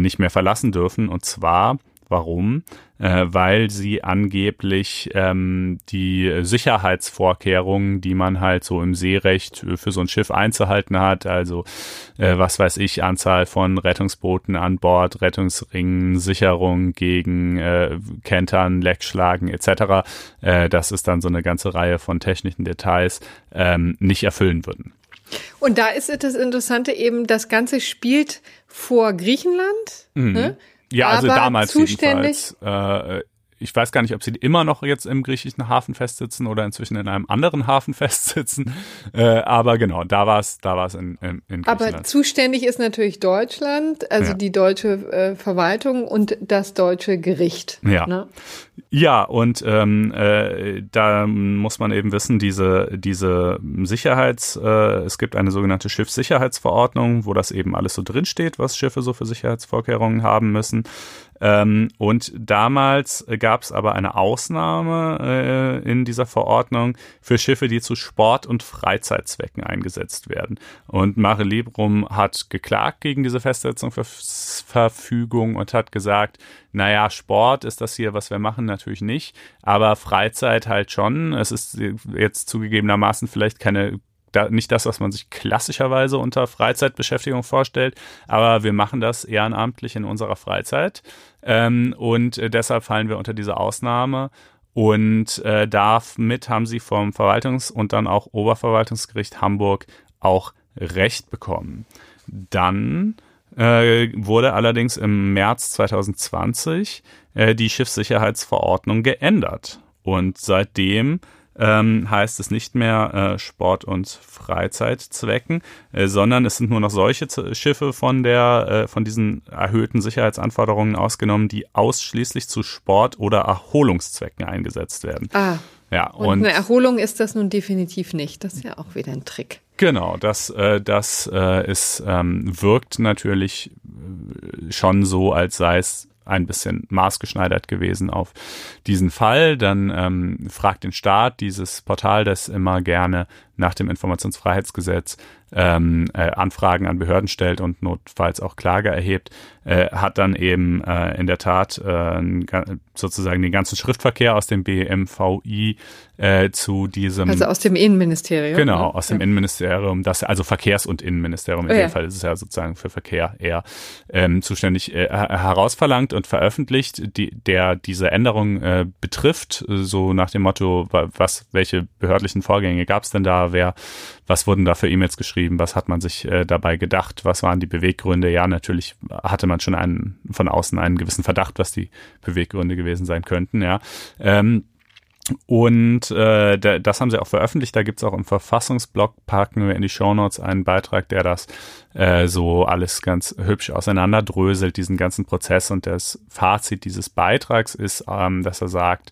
nicht mehr verlassen dürfen. Und zwar Warum? Äh, weil sie angeblich ähm, die Sicherheitsvorkehrungen, die man halt so im Seerecht für so ein Schiff einzuhalten hat, also äh, was weiß ich, Anzahl von Rettungsbooten an Bord, Rettungsringen, Sicherung gegen äh, Kentern, Leckschlagen etc., äh, das ist dann so eine ganze Reihe von technischen Details, ähm, nicht erfüllen würden. Und da ist das Interessante eben, das Ganze spielt vor Griechenland. Mhm. Ne? Ja, also damals jedenfalls. Äh, ich weiß gar nicht, ob sie immer noch jetzt im griechischen Hafen festsitzen oder inzwischen in einem anderen Hafen festsitzen. Äh, aber genau, da war es da war's in, in, in Griechenland. Aber zuständig ist natürlich Deutschland, also ja. die deutsche äh, Verwaltung und das deutsche Gericht. Ja, ne? ja und ähm, äh, da muss man eben wissen, diese, diese Sicherheits, äh, es gibt eine sogenannte Schiffssicherheitsverordnung, wo das eben alles so drinsteht, was Schiffe so für Sicherheitsvorkehrungen haben müssen. Ähm, und damals gab es aber eine Ausnahme äh, in dieser Verordnung für Schiffe, die zu Sport- und Freizeitzwecken eingesetzt werden. Und Mare Librum hat geklagt gegen diese Festsetzungsverfügung und hat gesagt, naja, Sport ist das hier, was wir machen, natürlich nicht, aber Freizeit halt schon. Es ist jetzt zugegebenermaßen vielleicht keine da, nicht das, was man sich klassischerweise unter Freizeitbeschäftigung vorstellt, aber wir machen das ehrenamtlich in unserer Freizeit ähm, und äh, deshalb fallen wir unter diese Ausnahme. Und äh, damit haben sie vom Verwaltungs- und dann auch Oberverwaltungsgericht Hamburg auch Recht bekommen. Dann äh, wurde allerdings im März 2020 äh, die Schiffssicherheitsverordnung geändert. Und seitdem ähm, heißt es nicht mehr äh, Sport- und Freizeitzwecken, äh, sondern es sind nur noch solche Z Schiffe von der äh, von diesen erhöhten Sicherheitsanforderungen ausgenommen, die ausschließlich zu Sport- oder Erholungszwecken eingesetzt werden. Ah. Ja, und, und eine Erholung ist das nun definitiv nicht. Das ist ja auch wieder ein Trick. Genau, das, äh, das äh, ist, ähm, wirkt natürlich äh, schon so, als sei es ein bisschen maßgeschneidert gewesen auf diesen Fall. Dann ähm, fragt den Staat, dieses Portal, das immer gerne nach dem Informationsfreiheitsgesetz ähm, äh, Anfragen an Behörden stellt und notfalls auch Klage erhebt, äh, hat dann eben äh, in der Tat äh, sozusagen den ganzen Schriftverkehr aus dem BMVI äh, zu diesem. Also aus dem Innenministerium. Genau, ne? aus dem ja. Innenministerium, das also Verkehrs- und Innenministerium in oh, dem ja. Fall ist es ja sozusagen für Verkehr eher ähm, zuständig äh, herausverlangt und veröffentlicht, die, der diese Änderung betrifft, so nach dem Motto, was, welche behördlichen Vorgänge gab es denn da, wer, was wurden da für E-Mails geschrieben, was hat man sich äh, dabei gedacht, was waren die Beweggründe? Ja, natürlich hatte man schon einen von außen einen gewissen Verdacht, was die Beweggründe gewesen sein könnten, ja. Ähm, und äh, das haben sie auch veröffentlicht. Da gibt's auch im Verfassungsblog, packen wir in die Shownotes einen Beitrag, der das äh, so alles ganz hübsch auseinanderdröselt, diesen ganzen Prozess. Und das Fazit dieses Beitrags ist, ähm, dass er sagt,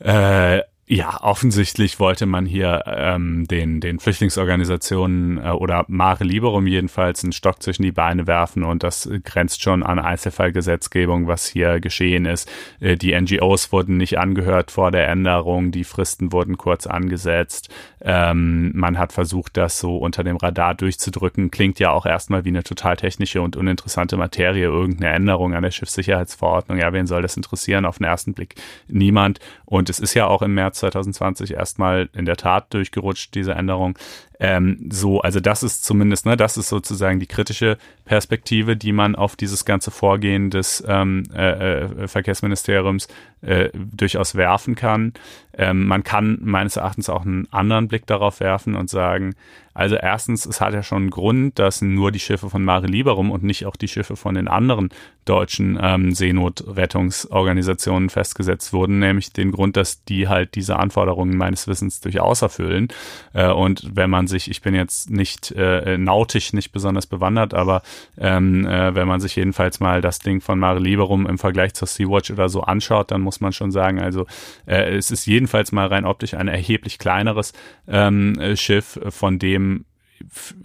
äh, ja, offensichtlich wollte man hier ähm, den, den Flüchtlingsorganisationen äh, oder Mare Liberum jedenfalls einen Stock zwischen die Beine werfen und das grenzt schon an Einzelfallgesetzgebung, was hier geschehen ist. Äh, die NGOs wurden nicht angehört vor der Änderung, die Fristen wurden kurz angesetzt. Ähm, man hat versucht, das so unter dem Radar durchzudrücken. Klingt ja auch erstmal wie eine total technische und uninteressante Materie, irgendeine Änderung an der Schiffssicherheitsverordnung. Ja, wen soll das interessieren? Auf den ersten Blick niemand. Und es ist ja auch im März 2020 erstmal in der Tat durchgerutscht, diese Änderung. Ähm, so, also das ist zumindest, ne, das ist sozusagen die kritische Perspektive, die man auf dieses ganze Vorgehen des ähm, äh, äh, Verkehrsministeriums äh, durchaus werfen kann. Ähm, man kann meines Erachtens auch einen anderen Blick darauf werfen und sagen, also erstens, es hat ja schon einen Grund, dass nur die Schiffe von Mare Liberum und nicht auch die Schiffe von den anderen deutschen ähm, Seenotrettungsorganisationen festgesetzt wurden, nämlich den Grund, dass die halt diese Anforderungen meines Wissens durchaus erfüllen. Äh, und wenn man sich, ich bin jetzt nicht äh, nautisch nicht besonders bewandert, aber ähm, äh, wenn man sich jedenfalls mal das Ding von Mare Liberum im Vergleich zur Sea-Watch oder so anschaut, dann muss man schon sagen, also äh, es ist jedenfalls mal rein optisch ein erheblich kleineres ähm, Schiff, von dem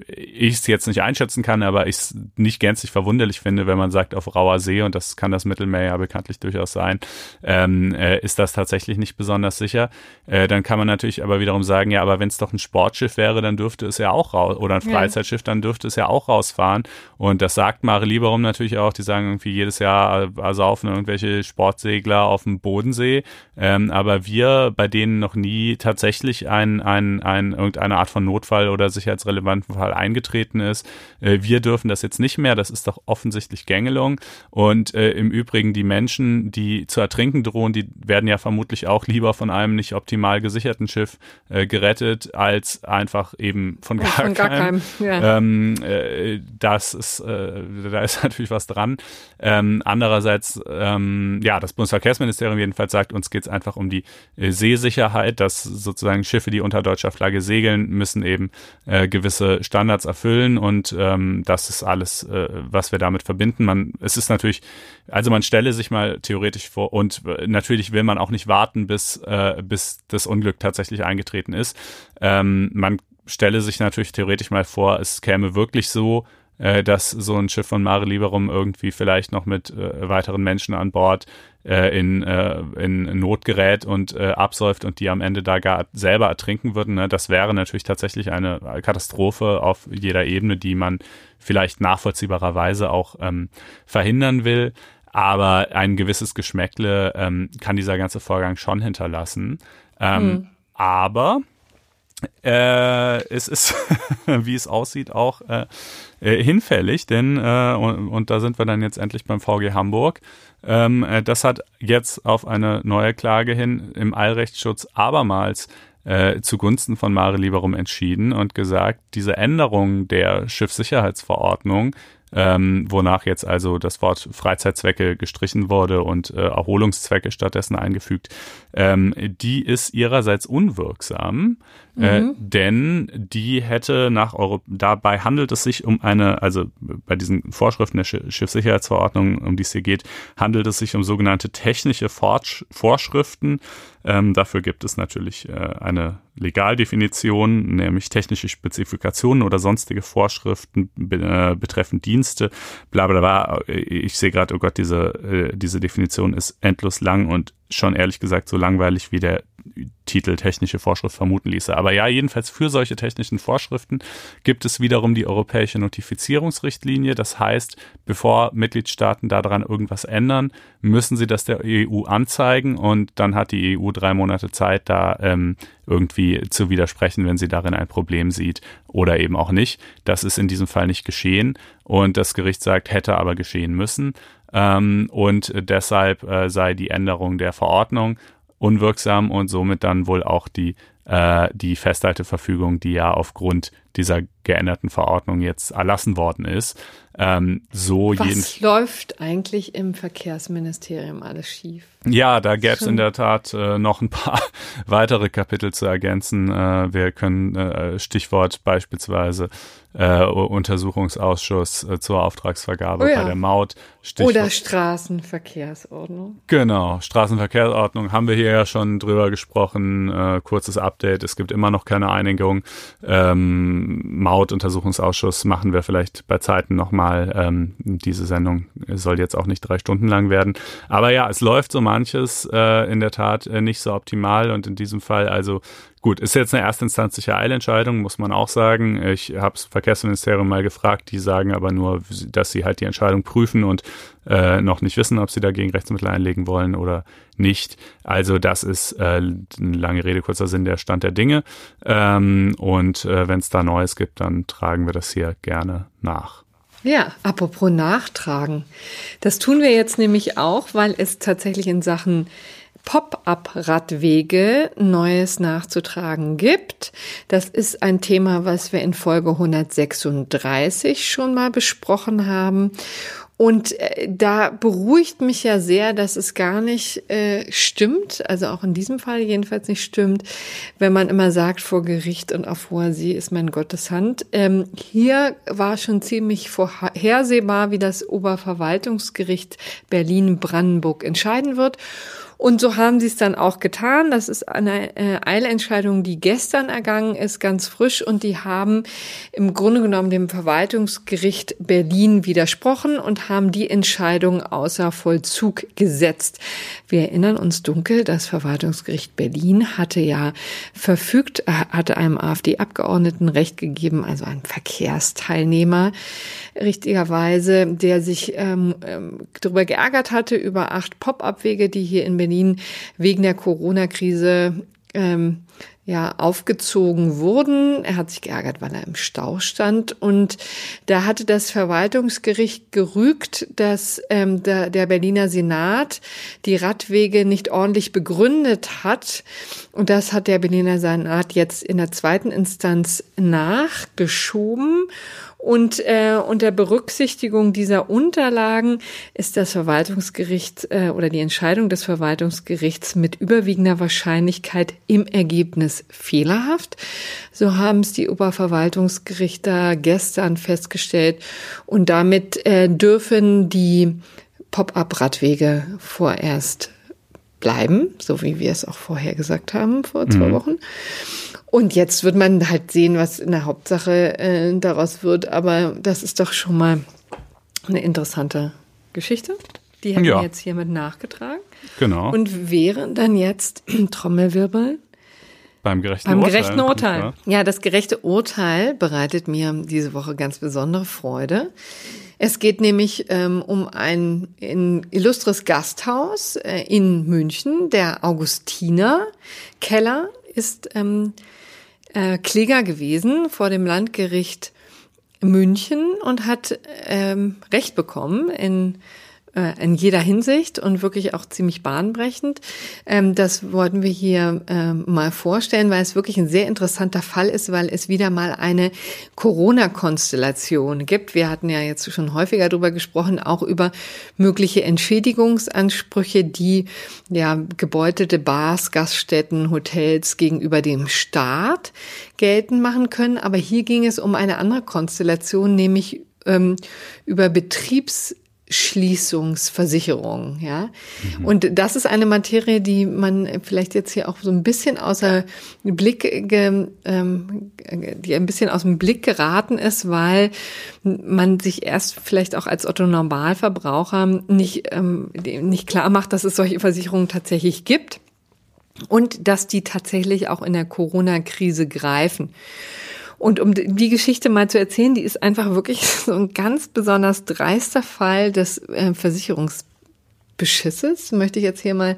ich es jetzt nicht einschätzen kann, aber ich es nicht gänzlich verwunderlich finde, wenn man sagt, auf rauer See, und das kann das Mittelmeer ja bekanntlich durchaus sein, ähm, äh, ist das tatsächlich nicht besonders sicher. Äh, dann kann man natürlich aber wiederum sagen, ja, aber wenn es doch ein Sportschiff wäre, dann dürfte es ja auch raus, oder ein Freizeitschiff, dann dürfte es ja auch rausfahren. Und das sagt Mare Liberum natürlich auch, die sagen irgendwie jedes Jahr äh, saufen irgendwelche Sportsegler auf dem Bodensee, ähm, aber wir, bei denen noch nie tatsächlich ein, ein, ein, irgendeine Art von Notfall oder sicherheitsrelevanten relevanten Fall eingetreten ist. Äh, wir dürfen das jetzt nicht mehr. Das ist doch offensichtlich Gängelung. Und äh, im Übrigen die Menschen, die zu ertrinken drohen, die werden ja vermutlich auch lieber von einem nicht optimal gesicherten Schiff äh, gerettet, als einfach eben von gar, von gar keinem. Ja. Ähm, äh, das ist, äh, da ist natürlich was dran. Ähm, andererseits, ähm, ja, das Bundesverkehrsministerium jedenfalls sagt, uns geht es einfach um die äh, Seesicherheit, dass sozusagen Schiffe, die unter deutscher Flagge segeln, müssen eben gewisse gewisse Standards erfüllen und ähm, das ist alles, äh, was wir damit verbinden. Man, es ist natürlich, also man stelle sich mal theoretisch vor und äh, natürlich will man auch nicht warten, bis äh, bis das Unglück tatsächlich eingetreten ist. Ähm, man stelle sich natürlich theoretisch mal vor, es käme wirklich so, äh, dass so ein Schiff von Mare Liberum irgendwie vielleicht noch mit äh, weiteren Menschen an Bord äh, in, äh, in Not gerät und äh, absäuft und die am Ende da gar selber ertrinken würden. Ne? Das wäre natürlich tatsächlich eine Katastrophe auf jeder Ebene, die man vielleicht nachvollziehbarerweise auch ähm, verhindern will. Aber ein gewisses Geschmäckle ähm, kann dieser ganze Vorgang schon hinterlassen. Ähm, hm. Aber äh, es ist, wie es aussieht, auch äh, äh, hinfällig, denn, äh, und, und, da sind wir dann jetzt endlich beim VG Hamburg. Ähm, äh, das hat jetzt auf eine neue Klage hin im Allrechtsschutz abermals äh, zugunsten von Mare Liberum entschieden und gesagt, diese Änderung der Schiffssicherheitsverordnung ähm, wonach jetzt also das Wort Freizeitzwecke gestrichen wurde und äh, Erholungszwecke stattdessen eingefügt, ähm, die ist ihrerseits unwirksam, mhm. äh, denn die hätte nach Euro dabei handelt es sich um eine, also bei diesen Vorschriften der Schiffssicherheitsverordnung, um die es hier geht, handelt es sich um sogenannte technische Fortsch Vorschriften. Ähm, dafür gibt es natürlich äh, eine Legaldefinition, nämlich technische Spezifikationen oder sonstige Vorschriften be äh, betreffend Dienste, bla bla bla. Ich sehe gerade, oh Gott, diese, äh, diese Definition ist endlos lang und schon ehrlich gesagt so langweilig wie der Titel technische Vorschrift vermuten ließe. Aber ja, jedenfalls für solche technischen Vorschriften gibt es wiederum die europäische Notifizierungsrichtlinie. Das heißt, bevor Mitgliedstaaten daran irgendwas ändern, müssen sie das der EU anzeigen und dann hat die EU drei Monate Zeit, da ähm, irgendwie zu widersprechen, wenn sie darin ein Problem sieht oder eben auch nicht. Das ist in diesem Fall nicht geschehen und das Gericht sagt, hätte aber geschehen müssen. Ähm, und deshalb äh, sei die Änderung der Verordnung unwirksam und somit dann wohl auch die, äh, die Festhalteverfügung, die ja aufgrund dieser geänderten Verordnung jetzt erlassen worden ist. Ähm, so Was läuft eigentlich im Verkehrsministerium alles schief? Ja, da gäbe es in der Tat äh, noch ein paar weitere Kapitel zu ergänzen. Äh, wir können äh, Stichwort beispielsweise äh, Untersuchungsausschuss äh, zur Auftragsvergabe oh ja. bei der Maut. Stichwort, Oder Straßenverkehrsordnung. Genau, Straßenverkehrsordnung haben wir hier ja schon drüber gesprochen. Äh, kurzes Update, es gibt immer noch keine Einigung. Ähm, Mautuntersuchungsausschuss machen wir vielleicht bei Zeiten nochmal. Ähm, diese Sendung soll jetzt auch nicht drei Stunden lang werden. Aber ja, es läuft so manches äh, in der Tat äh, nicht so optimal und in diesem Fall also Gut, ist jetzt eine erstinstanzliche Eilentscheidung, muss man auch sagen. Ich habe das Verkehrsministerium mal gefragt, die sagen aber nur, dass sie halt die Entscheidung prüfen und äh, noch nicht wissen, ob sie dagegen Rechtsmittel einlegen wollen oder nicht. Also das ist äh, eine lange Rede, kurzer Sinn, der Stand der Dinge. Ähm, und äh, wenn es da Neues gibt, dann tragen wir das hier gerne nach. Ja, apropos nachtragen. Das tun wir jetzt nämlich auch, weil es tatsächlich in Sachen Pop-up-Radwege Neues nachzutragen gibt. Das ist ein Thema, was wir in Folge 136 schon mal besprochen haben. Und äh, da beruhigt mich ja sehr, dass es gar nicht äh, stimmt, also auch in diesem Fall jedenfalls nicht stimmt, wenn man immer sagt, vor Gericht und auf hoher See ist mein Gottes Hand. Ähm, hier war schon ziemlich vorhersehbar, wie das Oberverwaltungsgericht Berlin-Brandenburg entscheiden wird. Und so haben sie es dann auch getan. Das ist eine äh, Eilentscheidung, die gestern ergangen ist, ganz frisch. Und die haben im Grunde genommen dem Verwaltungsgericht Berlin widersprochen und haben die Entscheidung außer Vollzug gesetzt. Wir erinnern uns dunkel, das Verwaltungsgericht Berlin hatte ja verfügt, äh, hatte einem AfD-Abgeordneten Recht gegeben, also einem Verkehrsteilnehmer, richtigerweise, der sich ähm, ähm, darüber geärgert hatte über acht Pop-up-Wege, die hier in Berlin Berlin wegen der Corona-Krise ähm, ja aufgezogen wurden. Er hat sich geärgert, weil er im Stau stand. Und da hatte das Verwaltungsgericht gerügt, dass ähm, der, der Berliner Senat die Radwege nicht ordentlich begründet hat. Und das hat der Berliner Senat jetzt in der zweiten Instanz nachgeschoben. Und äh, unter Berücksichtigung dieser Unterlagen ist das Verwaltungsgericht äh, oder die Entscheidung des Verwaltungsgerichts mit überwiegender Wahrscheinlichkeit im Ergebnis fehlerhaft. So haben es die Oberverwaltungsgerichte gestern festgestellt. Und damit äh, dürfen die Pop-up-Radwege vorerst bleiben, so wie wir es auch vorher gesagt haben vor zwei mhm. Wochen. Und jetzt wird man halt sehen, was in der Hauptsache äh, daraus wird. Aber das ist doch schon mal eine interessante Geschichte. Die haben ja. wir jetzt hiermit nachgetragen. Genau. Und wären dann jetzt Trommelwirbel beim gerechten Beim Urteil. gerechten Urteil. Ja, das gerechte Urteil bereitet mir diese Woche ganz besondere Freude. Es geht nämlich ähm, um ein, ein illustres Gasthaus äh, in München, der Augustiner Keller ist ähm, äh, Kläger gewesen vor dem Landgericht München und hat ähm, Recht bekommen in äh, in jeder Hinsicht und wirklich auch ziemlich bahnbrechend. Ähm, das wollten wir hier ähm, mal vorstellen, weil es wirklich ein sehr interessanter Fall ist, weil es wieder mal eine Corona-Konstellation gibt. Wir hatten ja jetzt schon häufiger darüber gesprochen, auch über mögliche Entschädigungsansprüche, die ja gebeutelte Bars, Gaststätten, Hotels gegenüber dem Staat geltend machen können. Aber hier ging es um eine andere Konstellation, nämlich ähm, über Betriebs Schließungsversicherung, ja. Mhm. Und das ist eine Materie, die man vielleicht jetzt hier auch so ein bisschen außer Blick, ge, ähm, die ein bisschen aus dem Blick geraten ist, weil man sich erst vielleicht auch als Otto Normalverbraucher nicht, ähm, nicht klar macht, dass es solche Versicherungen tatsächlich gibt und dass die tatsächlich auch in der Corona-Krise greifen. Und um die Geschichte mal zu erzählen, die ist einfach wirklich so ein ganz besonders dreister Fall des äh, Versicherungs Beschisses, möchte ich jetzt hier mal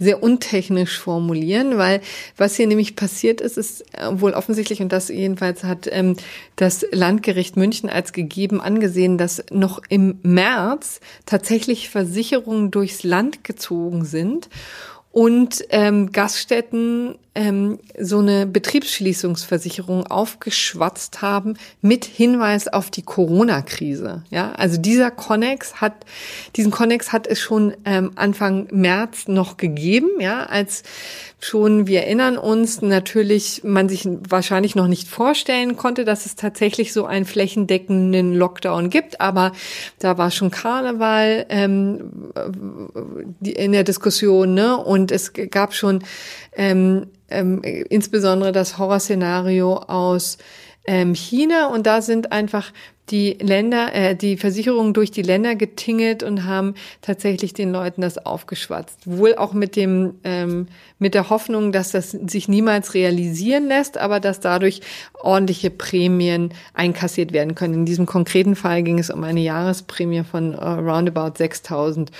sehr untechnisch formulieren, weil was hier nämlich passiert ist, ist äh, wohl offensichtlich, und das jedenfalls hat ähm, das Landgericht München als gegeben angesehen, dass noch im März tatsächlich Versicherungen durchs Land gezogen sind und ähm, Gaststätten ähm, so eine Betriebsschließungsversicherung aufgeschwatzt haben mit Hinweis auf die Corona-Krise. Ja, also dieser Connex hat, diesen Connex hat es schon ähm, Anfang März noch gegeben, ja, als schon, wir erinnern uns, natürlich man sich wahrscheinlich noch nicht vorstellen konnte, dass es tatsächlich so einen flächendeckenden Lockdown gibt, aber da war schon Karneval ähm, in der Diskussion, ne? Und es gab schon ähm, ähm, insbesondere das Horrorszenario aus ähm, China und da sind einfach die Länder, äh, die Versicherungen durch die Länder getingelt und haben tatsächlich den Leuten das aufgeschwatzt. Wohl auch mit dem, ähm, mit der Hoffnung, dass das sich niemals realisieren lässt, aber dass dadurch ordentliche Prämien einkassiert werden können. In diesem konkreten Fall ging es um eine Jahresprämie von uh, roundabout 6000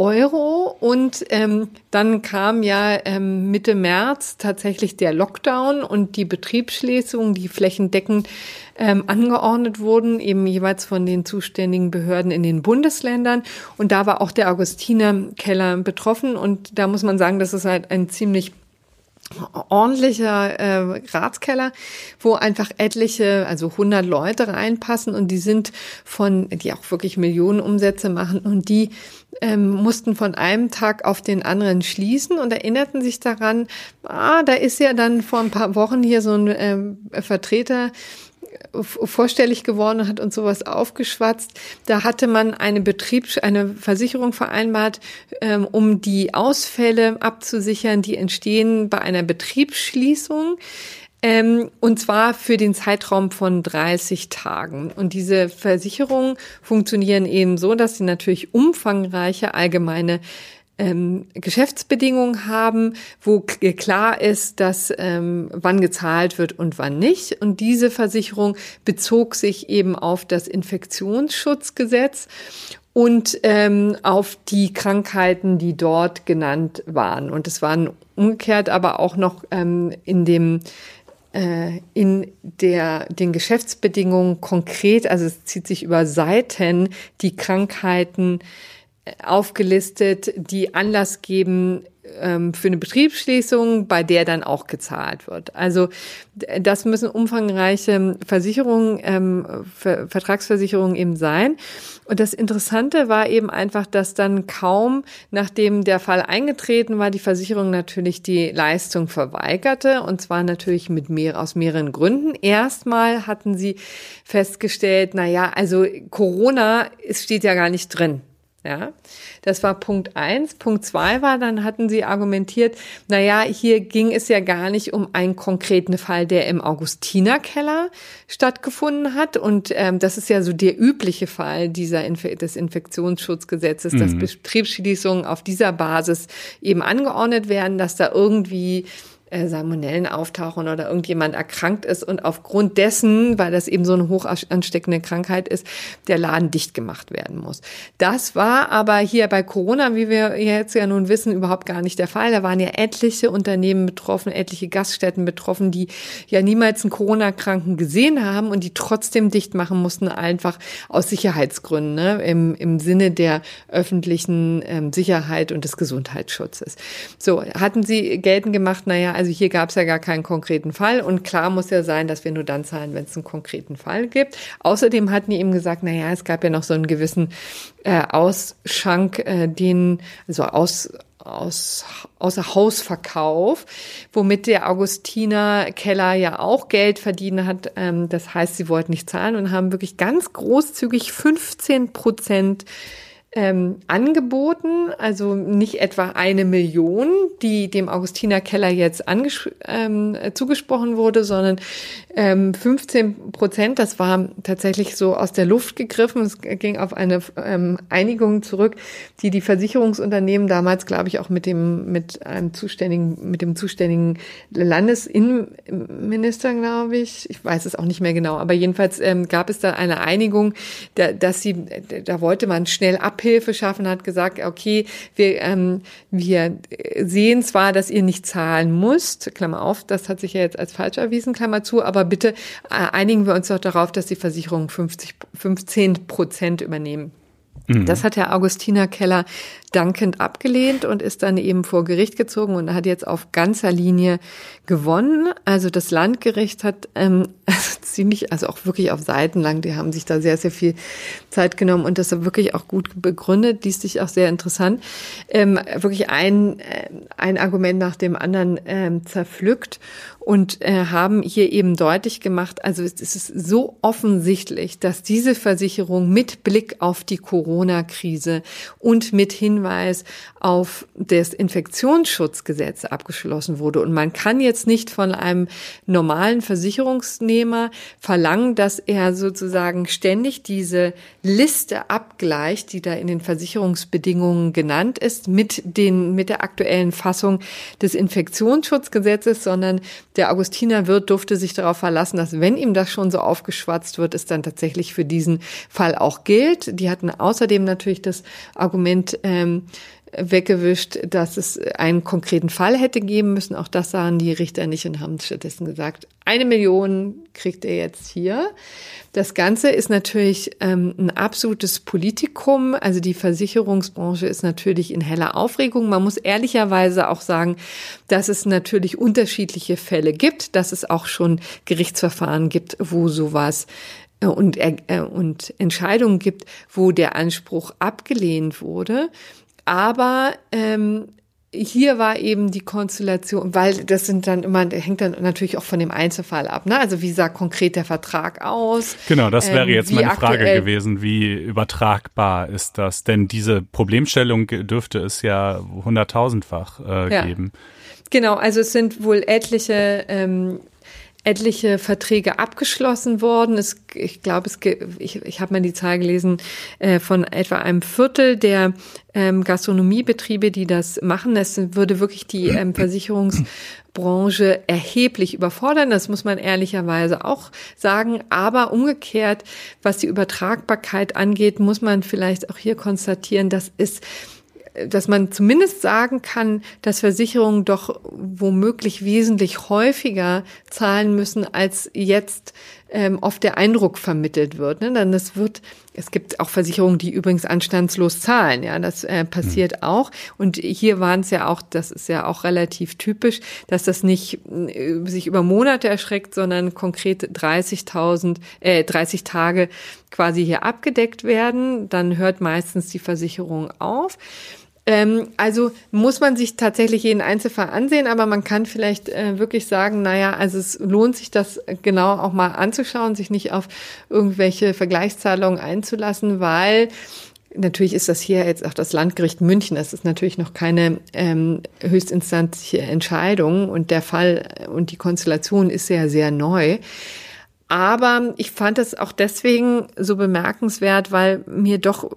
Euro und ähm, dann kam ja ähm, Mitte März tatsächlich der Lockdown und die Betriebsschließung, die flächendeckend ähm, angeordnet wurden, eben jeweils von den zuständigen Behörden in den Bundesländern. Und da war auch der Augustiner Keller betroffen. Und da muss man sagen, das ist halt ein ziemlich ordentlicher äh, Ratskeller, wo einfach etliche, also 100 Leute reinpassen und die sind von, die auch wirklich Millionen Umsätze machen und die ähm, mussten von einem Tag auf den anderen schließen und erinnerten sich daran, ah, da ist ja dann vor ein paar Wochen hier so ein äh, Vertreter vorstellig geworden und hat uns sowas aufgeschwatzt. Da hatte man eine Betriebs-, eine Versicherung vereinbart, ähm, um die Ausfälle abzusichern, die entstehen bei einer Betriebsschließung. Ähm, und zwar für den Zeitraum von 30 Tagen. Und diese Versicherungen funktionieren eben so, dass sie natürlich umfangreiche allgemeine ähm, Geschäftsbedingungen haben, wo klar ist, dass ähm, wann gezahlt wird und wann nicht. Und diese Versicherung bezog sich eben auf das Infektionsschutzgesetz und ähm, auf die Krankheiten, die dort genannt waren. Und es waren umgekehrt aber auch noch ähm, in dem in der, den Geschäftsbedingungen konkret, also es zieht sich über Seiten, die Krankheiten aufgelistet, die Anlass geben ähm, für eine Betriebsschließung, bei der dann auch gezahlt wird. Also das müssen umfangreiche Versicherungen, ähm, Vertragsversicherungen eben sein. Und das Interessante war eben einfach, dass dann kaum, nachdem der Fall eingetreten war, die Versicherung natürlich die Leistung verweigerte. Und zwar natürlich mit mehr, aus mehreren Gründen. Erstmal hatten sie festgestellt, na ja, also Corona, es steht ja gar nicht drin. Ja, das war Punkt eins. Punkt zwei war, dann hatten sie argumentiert, na ja, hier ging es ja gar nicht um einen konkreten Fall, der im Augustinerkeller stattgefunden hat. Und ähm, das ist ja so der übliche Fall dieser Inf des Infektionsschutzgesetzes, mhm. dass Betriebsschließungen auf dieser Basis eben angeordnet werden, dass da irgendwie äh, Salmonellen auftauchen oder irgendjemand erkrankt ist und aufgrund dessen, weil das eben so eine hoch ansteckende Krankheit ist, der Laden dicht gemacht werden muss. Das war aber hier bei Corona, wie wir jetzt ja nun wissen, überhaupt gar nicht der Fall. Da waren ja etliche Unternehmen betroffen, etliche Gaststätten betroffen, die ja niemals einen Corona-Kranken gesehen haben und die trotzdem dicht machen mussten, einfach aus Sicherheitsgründen, ne? im, im Sinne der öffentlichen ähm, Sicherheit und des Gesundheitsschutzes. So, hatten sie geltend gemacht, naja, also hier gab es ja gar keinen konkreten Fall und klar muss ja sein, dass wir nur dann zahlen, wenn es einen konkreten Fall gibt. Außerdem hatten die eben gesagt, naja, es gab ja noch so einen gewissen äh, Ausschank, äh, den, also aus, aus, außer Hausverkauf, womit der Augustiner Keller ja auch Geld verdienen hat. Ähm, das heißt, sie wollten nicht zahlen und haben wirklich ganz großzügig 15 Prozent ähm, angeboten, also nicht etwa eine Million, die dem Augustiner Keller jetzt ähm, zugesprochen wurde, sondern ähm, 15 Prozent. Das war tatsächlich so aus der Luft gegriffen. Es ging auf eine ähm, Einigung zurück, die die Versicherungsunternehmen damals, glaube ich, auch mit dem mit einem zuständigen mit dem zuständigen Landesinnenminister, glaube ich, ich weiß es auch nicht mehr genau, aber jedenfalls ähm, gab es da eine Einigung, da, dass sie, da wollte man schnell ab Abhilfe schaffen, hat gesagt, okay, wir, ähm, wir sehen zwar, dass ihr nicht zahlen müsst, Klammer auf, das hat sich ja jetzt als falsch erwiesen, Klammer zu, aber bitte äh, einigen wir uns doch darauf, dass die Versicherungen 50, 15 Prozent übernehmen. Mhm. Das hat Herr Augustiner Keller dankend abgelehnt und ist dann eben vor Gericht gezogen und hat jetzt auf ganzer Linie gewonnen. Also das Landgericht hat ähm, also ziemlich, also auch wirklich auf Seiten lang, die haben sich da sehr, sehr viel Zeit genommen und das wirklich auch gut begründet, liest sich auch sehr interessant. Ähm, wirklich ein, äh, ein Argument nach dem anderen ähm, zerpflückt und äh, haben hier eben deutlich gemacht, also es ist so offensichtlich, dass diese Versicherung mit Blick auf die Corona-Krise und mit Hinweis auf das Infektionsschutzgesetz abgeschlossen wurde. Und man kann jetzt nicht von einem normalen Versicherungsnehmer verlangen, dass er sozusagen ständig diese Liste abgleicht, die da in den Versicherungsbedingungen genannt ist, mit den, mit der aktuellen Fassung des Infektionsschutzgesetzes, sondern der Augustiner Wirt durfte sich darauf verlassen, dass wenn ihm das schon so aufgeschwatzt wird, es dann tatsächlich für diesen Fall auch gilt. Die hatten außerdem natürlich das Argument, ähm, weggewischt, dass es einen konkreten Fall hätte geben müssen. Auch das sahen die Richter nicht und haben stattdessen gesagt, eine Million kriegt er jetzt hier. Das Ganze ist natürlich ähm, ein absolutes Politikum. Also die Versicherungsbranche ist natürlich in heller Aufregung. Man muss ehrlicherweise auch sagen, dass es natürlich unterschiedliche Fälle gibt, dass es auch schon Gerichtsverfahren gibt, wo sowas äh, und, äh, und Entscheidungen gibt, wo der Anspruch abgelehnt wurde. Aber ähm, hier war eben die Konstellation, weil das sind dann immer, hängt dann natürlich auch von dem Einzelfall ab. Ne? Also wie sah konkret der Vertrag aus? Genau, das wäre ähm, jetzt meine Frage gewesen. Wie übertragbar ist das? Denn diese Problemstellung dürfte es ja hunderttausendfach äh, ja. geben. Genau, also es sind wohl etliche ähm, etliche Verträge abgeschlossen worden. Es, ich glaube, es, ich, ich habe mal die Zahl gelesen äh, von etwa einem Viertel der ähm, Gastronomiebetriebe, die das machen. Das würde wirklich die ähm, Versicherungsbranche erheblich überfordern. Das muss man ehrlicherweise auch sagen. Aber umgekehrt, was die Übertragbarkeit angeht, muss man vielleicht auch hier konstatieren, dass es dass man zumindest sagen kann, dass Versicherungen doch womöglich wesentlich häufiger zahlen müssen, als jetzt ähm, oft der Eindruck vermittelt wird. Ne? Dann es wird, es gibt auch Versicherungen, die übrigens anstandslos zahlen. Ja, das äh, passiert mhm. auch. Und hier waren es ja auch, das ist ja auch relativ typisch, dass das nicht äh, sich über Monate erschreckt, sondern konkret 30.000, äh, 30 Tage quasi hier abgedeckt werden. Dann hört meistens die Versicherung auf. Ähm, also muss man sich tatsächlich jeden Einzelfall ansehen, aber man kann vielleicht äh, wirklich sagen, naja, also es lohnt sich das genau auch mal anzuschauen, sich nicht auf irgendwelche Vergleichszahlungen einzulassen, weil Natürlich ist das hier jetzt auch das Landgericht München. Das ist natürlich noch keine ähm, höchstinstanzliche Entscheidung und der Fall und die Konstellation ist sehr, sehr neu. Aber ich fand es auch deswegen so bemerkenswert, weil mir doch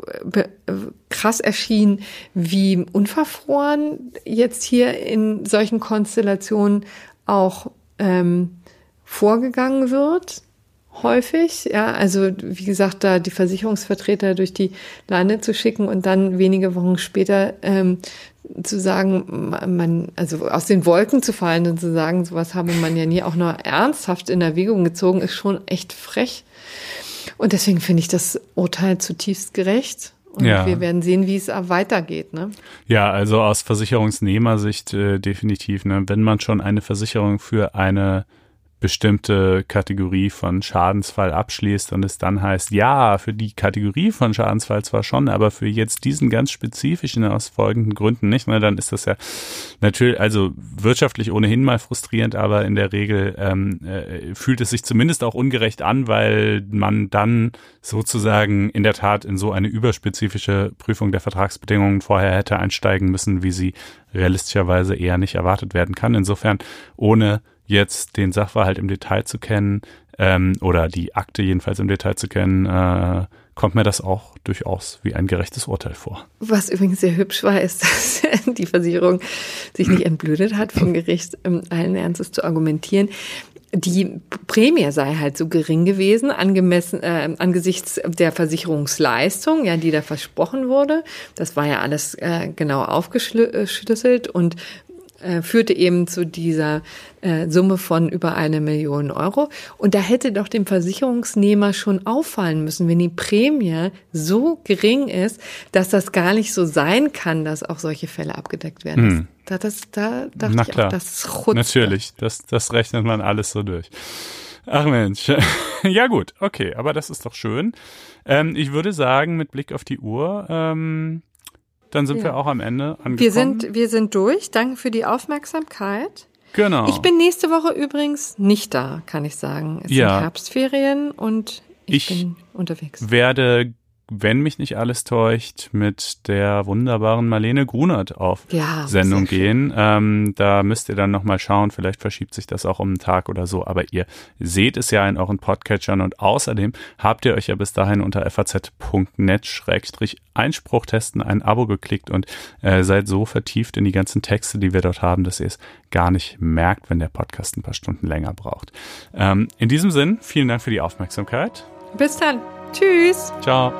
krass erschien, wie unverfroren jetzt hier in solchen Konstellationen auch ähm, vorgegangen wird häufig. Ja, also wie gesagt, da die Versicherungsvertreter durch die Lande zu schicken und dann wenige Wochen später ähm, zu sagen, man, also aus den Wolken zu fallen und zu sagen, sowas habe man ja nie auch nur ernsthaft in Erwägung gezogen, ist schon echt frech. Und deswegen finde ich das Urteil zutiefst gerecht. Und ja. wir werden sehen, wie es weitergeht. Ne? Ja, also aus Versicherungsnehmersicht äh, definitiv. Ne? Wenn man schon eine Versicherung für eine bestimmte Kategorie von Schadensfall abschließt und es dann heißt, ja, für die Kategorie von Schadensfall zwar schon, aber für jetzt diesen ganz spezifischen aus folgenden Gründen nicht, ne, dann ist das ja natürlich, also wirtschaftlich ohnehin mal frustrierend, aber in der Regel ähm, äh, fühlt es sich zumindest auch ungerecht an, weil man dann sozusagen in der Tat in so eine überspezifische Prüfung der Vertragsbedingungen vorher hätte einsteigen müssen, wie sie realistischerweise eher nicht erwartet werden kann. Insofern ohne jetzt den Sachverhalt im Detail zu kennen ähm, oder die Akte jedenfalls im Detail zu kennen, äh, kommt mir das auch durchaus wie ein gerechtes Urteil vor. Was übrigens sehr hübsch war, ist, dass die Versicherung sich nicht entblödet hat, vom Gericht ähm, allen Ernstes zu argumentieren. Die Prämie sei halt so gering gewesen, angemessen, äh, angesichts der Versicherungsleistung, ja, die da versprochen wurde. Das war ja alles äh, genau aufgeschlüsselt und äh, führte eben zu dieser äh, Summe von über eine Million Euro. Und da hätte doch dem Versicherungsnehmer schon auffallen müssen, wenn die Prämie so gering ist, dass das gar nicht so sein kann, dass auch solche Fälle abgedeckt werden. Hm. Da, das, da dachte Na klar. ich auch, das ist Natürlich, das, das rechnet man alles so durch. Ach Mensch. ja gut, okay, aber das ist doch schön. Ähm, ich würde sagen, mit Blick auf die Uhr, ähm, dann sind ja. wir auch am Ende angekommen. Wir sind, wir sind durch. Danke für die Aufmerksamkeit. Genau. Ich bin nächste Woche übrigens nicht da, kann ich sagen. Es ja. sind Herbstferien und ich, ich bin unterwegs. werde wenn mich nicht alles täuscht, mit der wunderbaren Marlene Grunert auf ja, Sendung gehen. Ähm, da müsst ihr dann nochmal schauen, vielleicht verschiebt sich das auch um einen Tag oder so, aber ihr seht es ja in euren Podcatchern und außerdem habt ihr euch ja bis dahin unter faz.net-einspruch testen ein Abo geklickt und äh, seid so vertieft in die ganzen Texte, die wir dort haben, dass ihr es gar nicht merkt, wenn der Podcast ein paar Stunden länger braucht. Ähm, in diesem Sinn, vielen Dank für die Aufmerksamkeit. Bis dann. Tschüss. Ciao.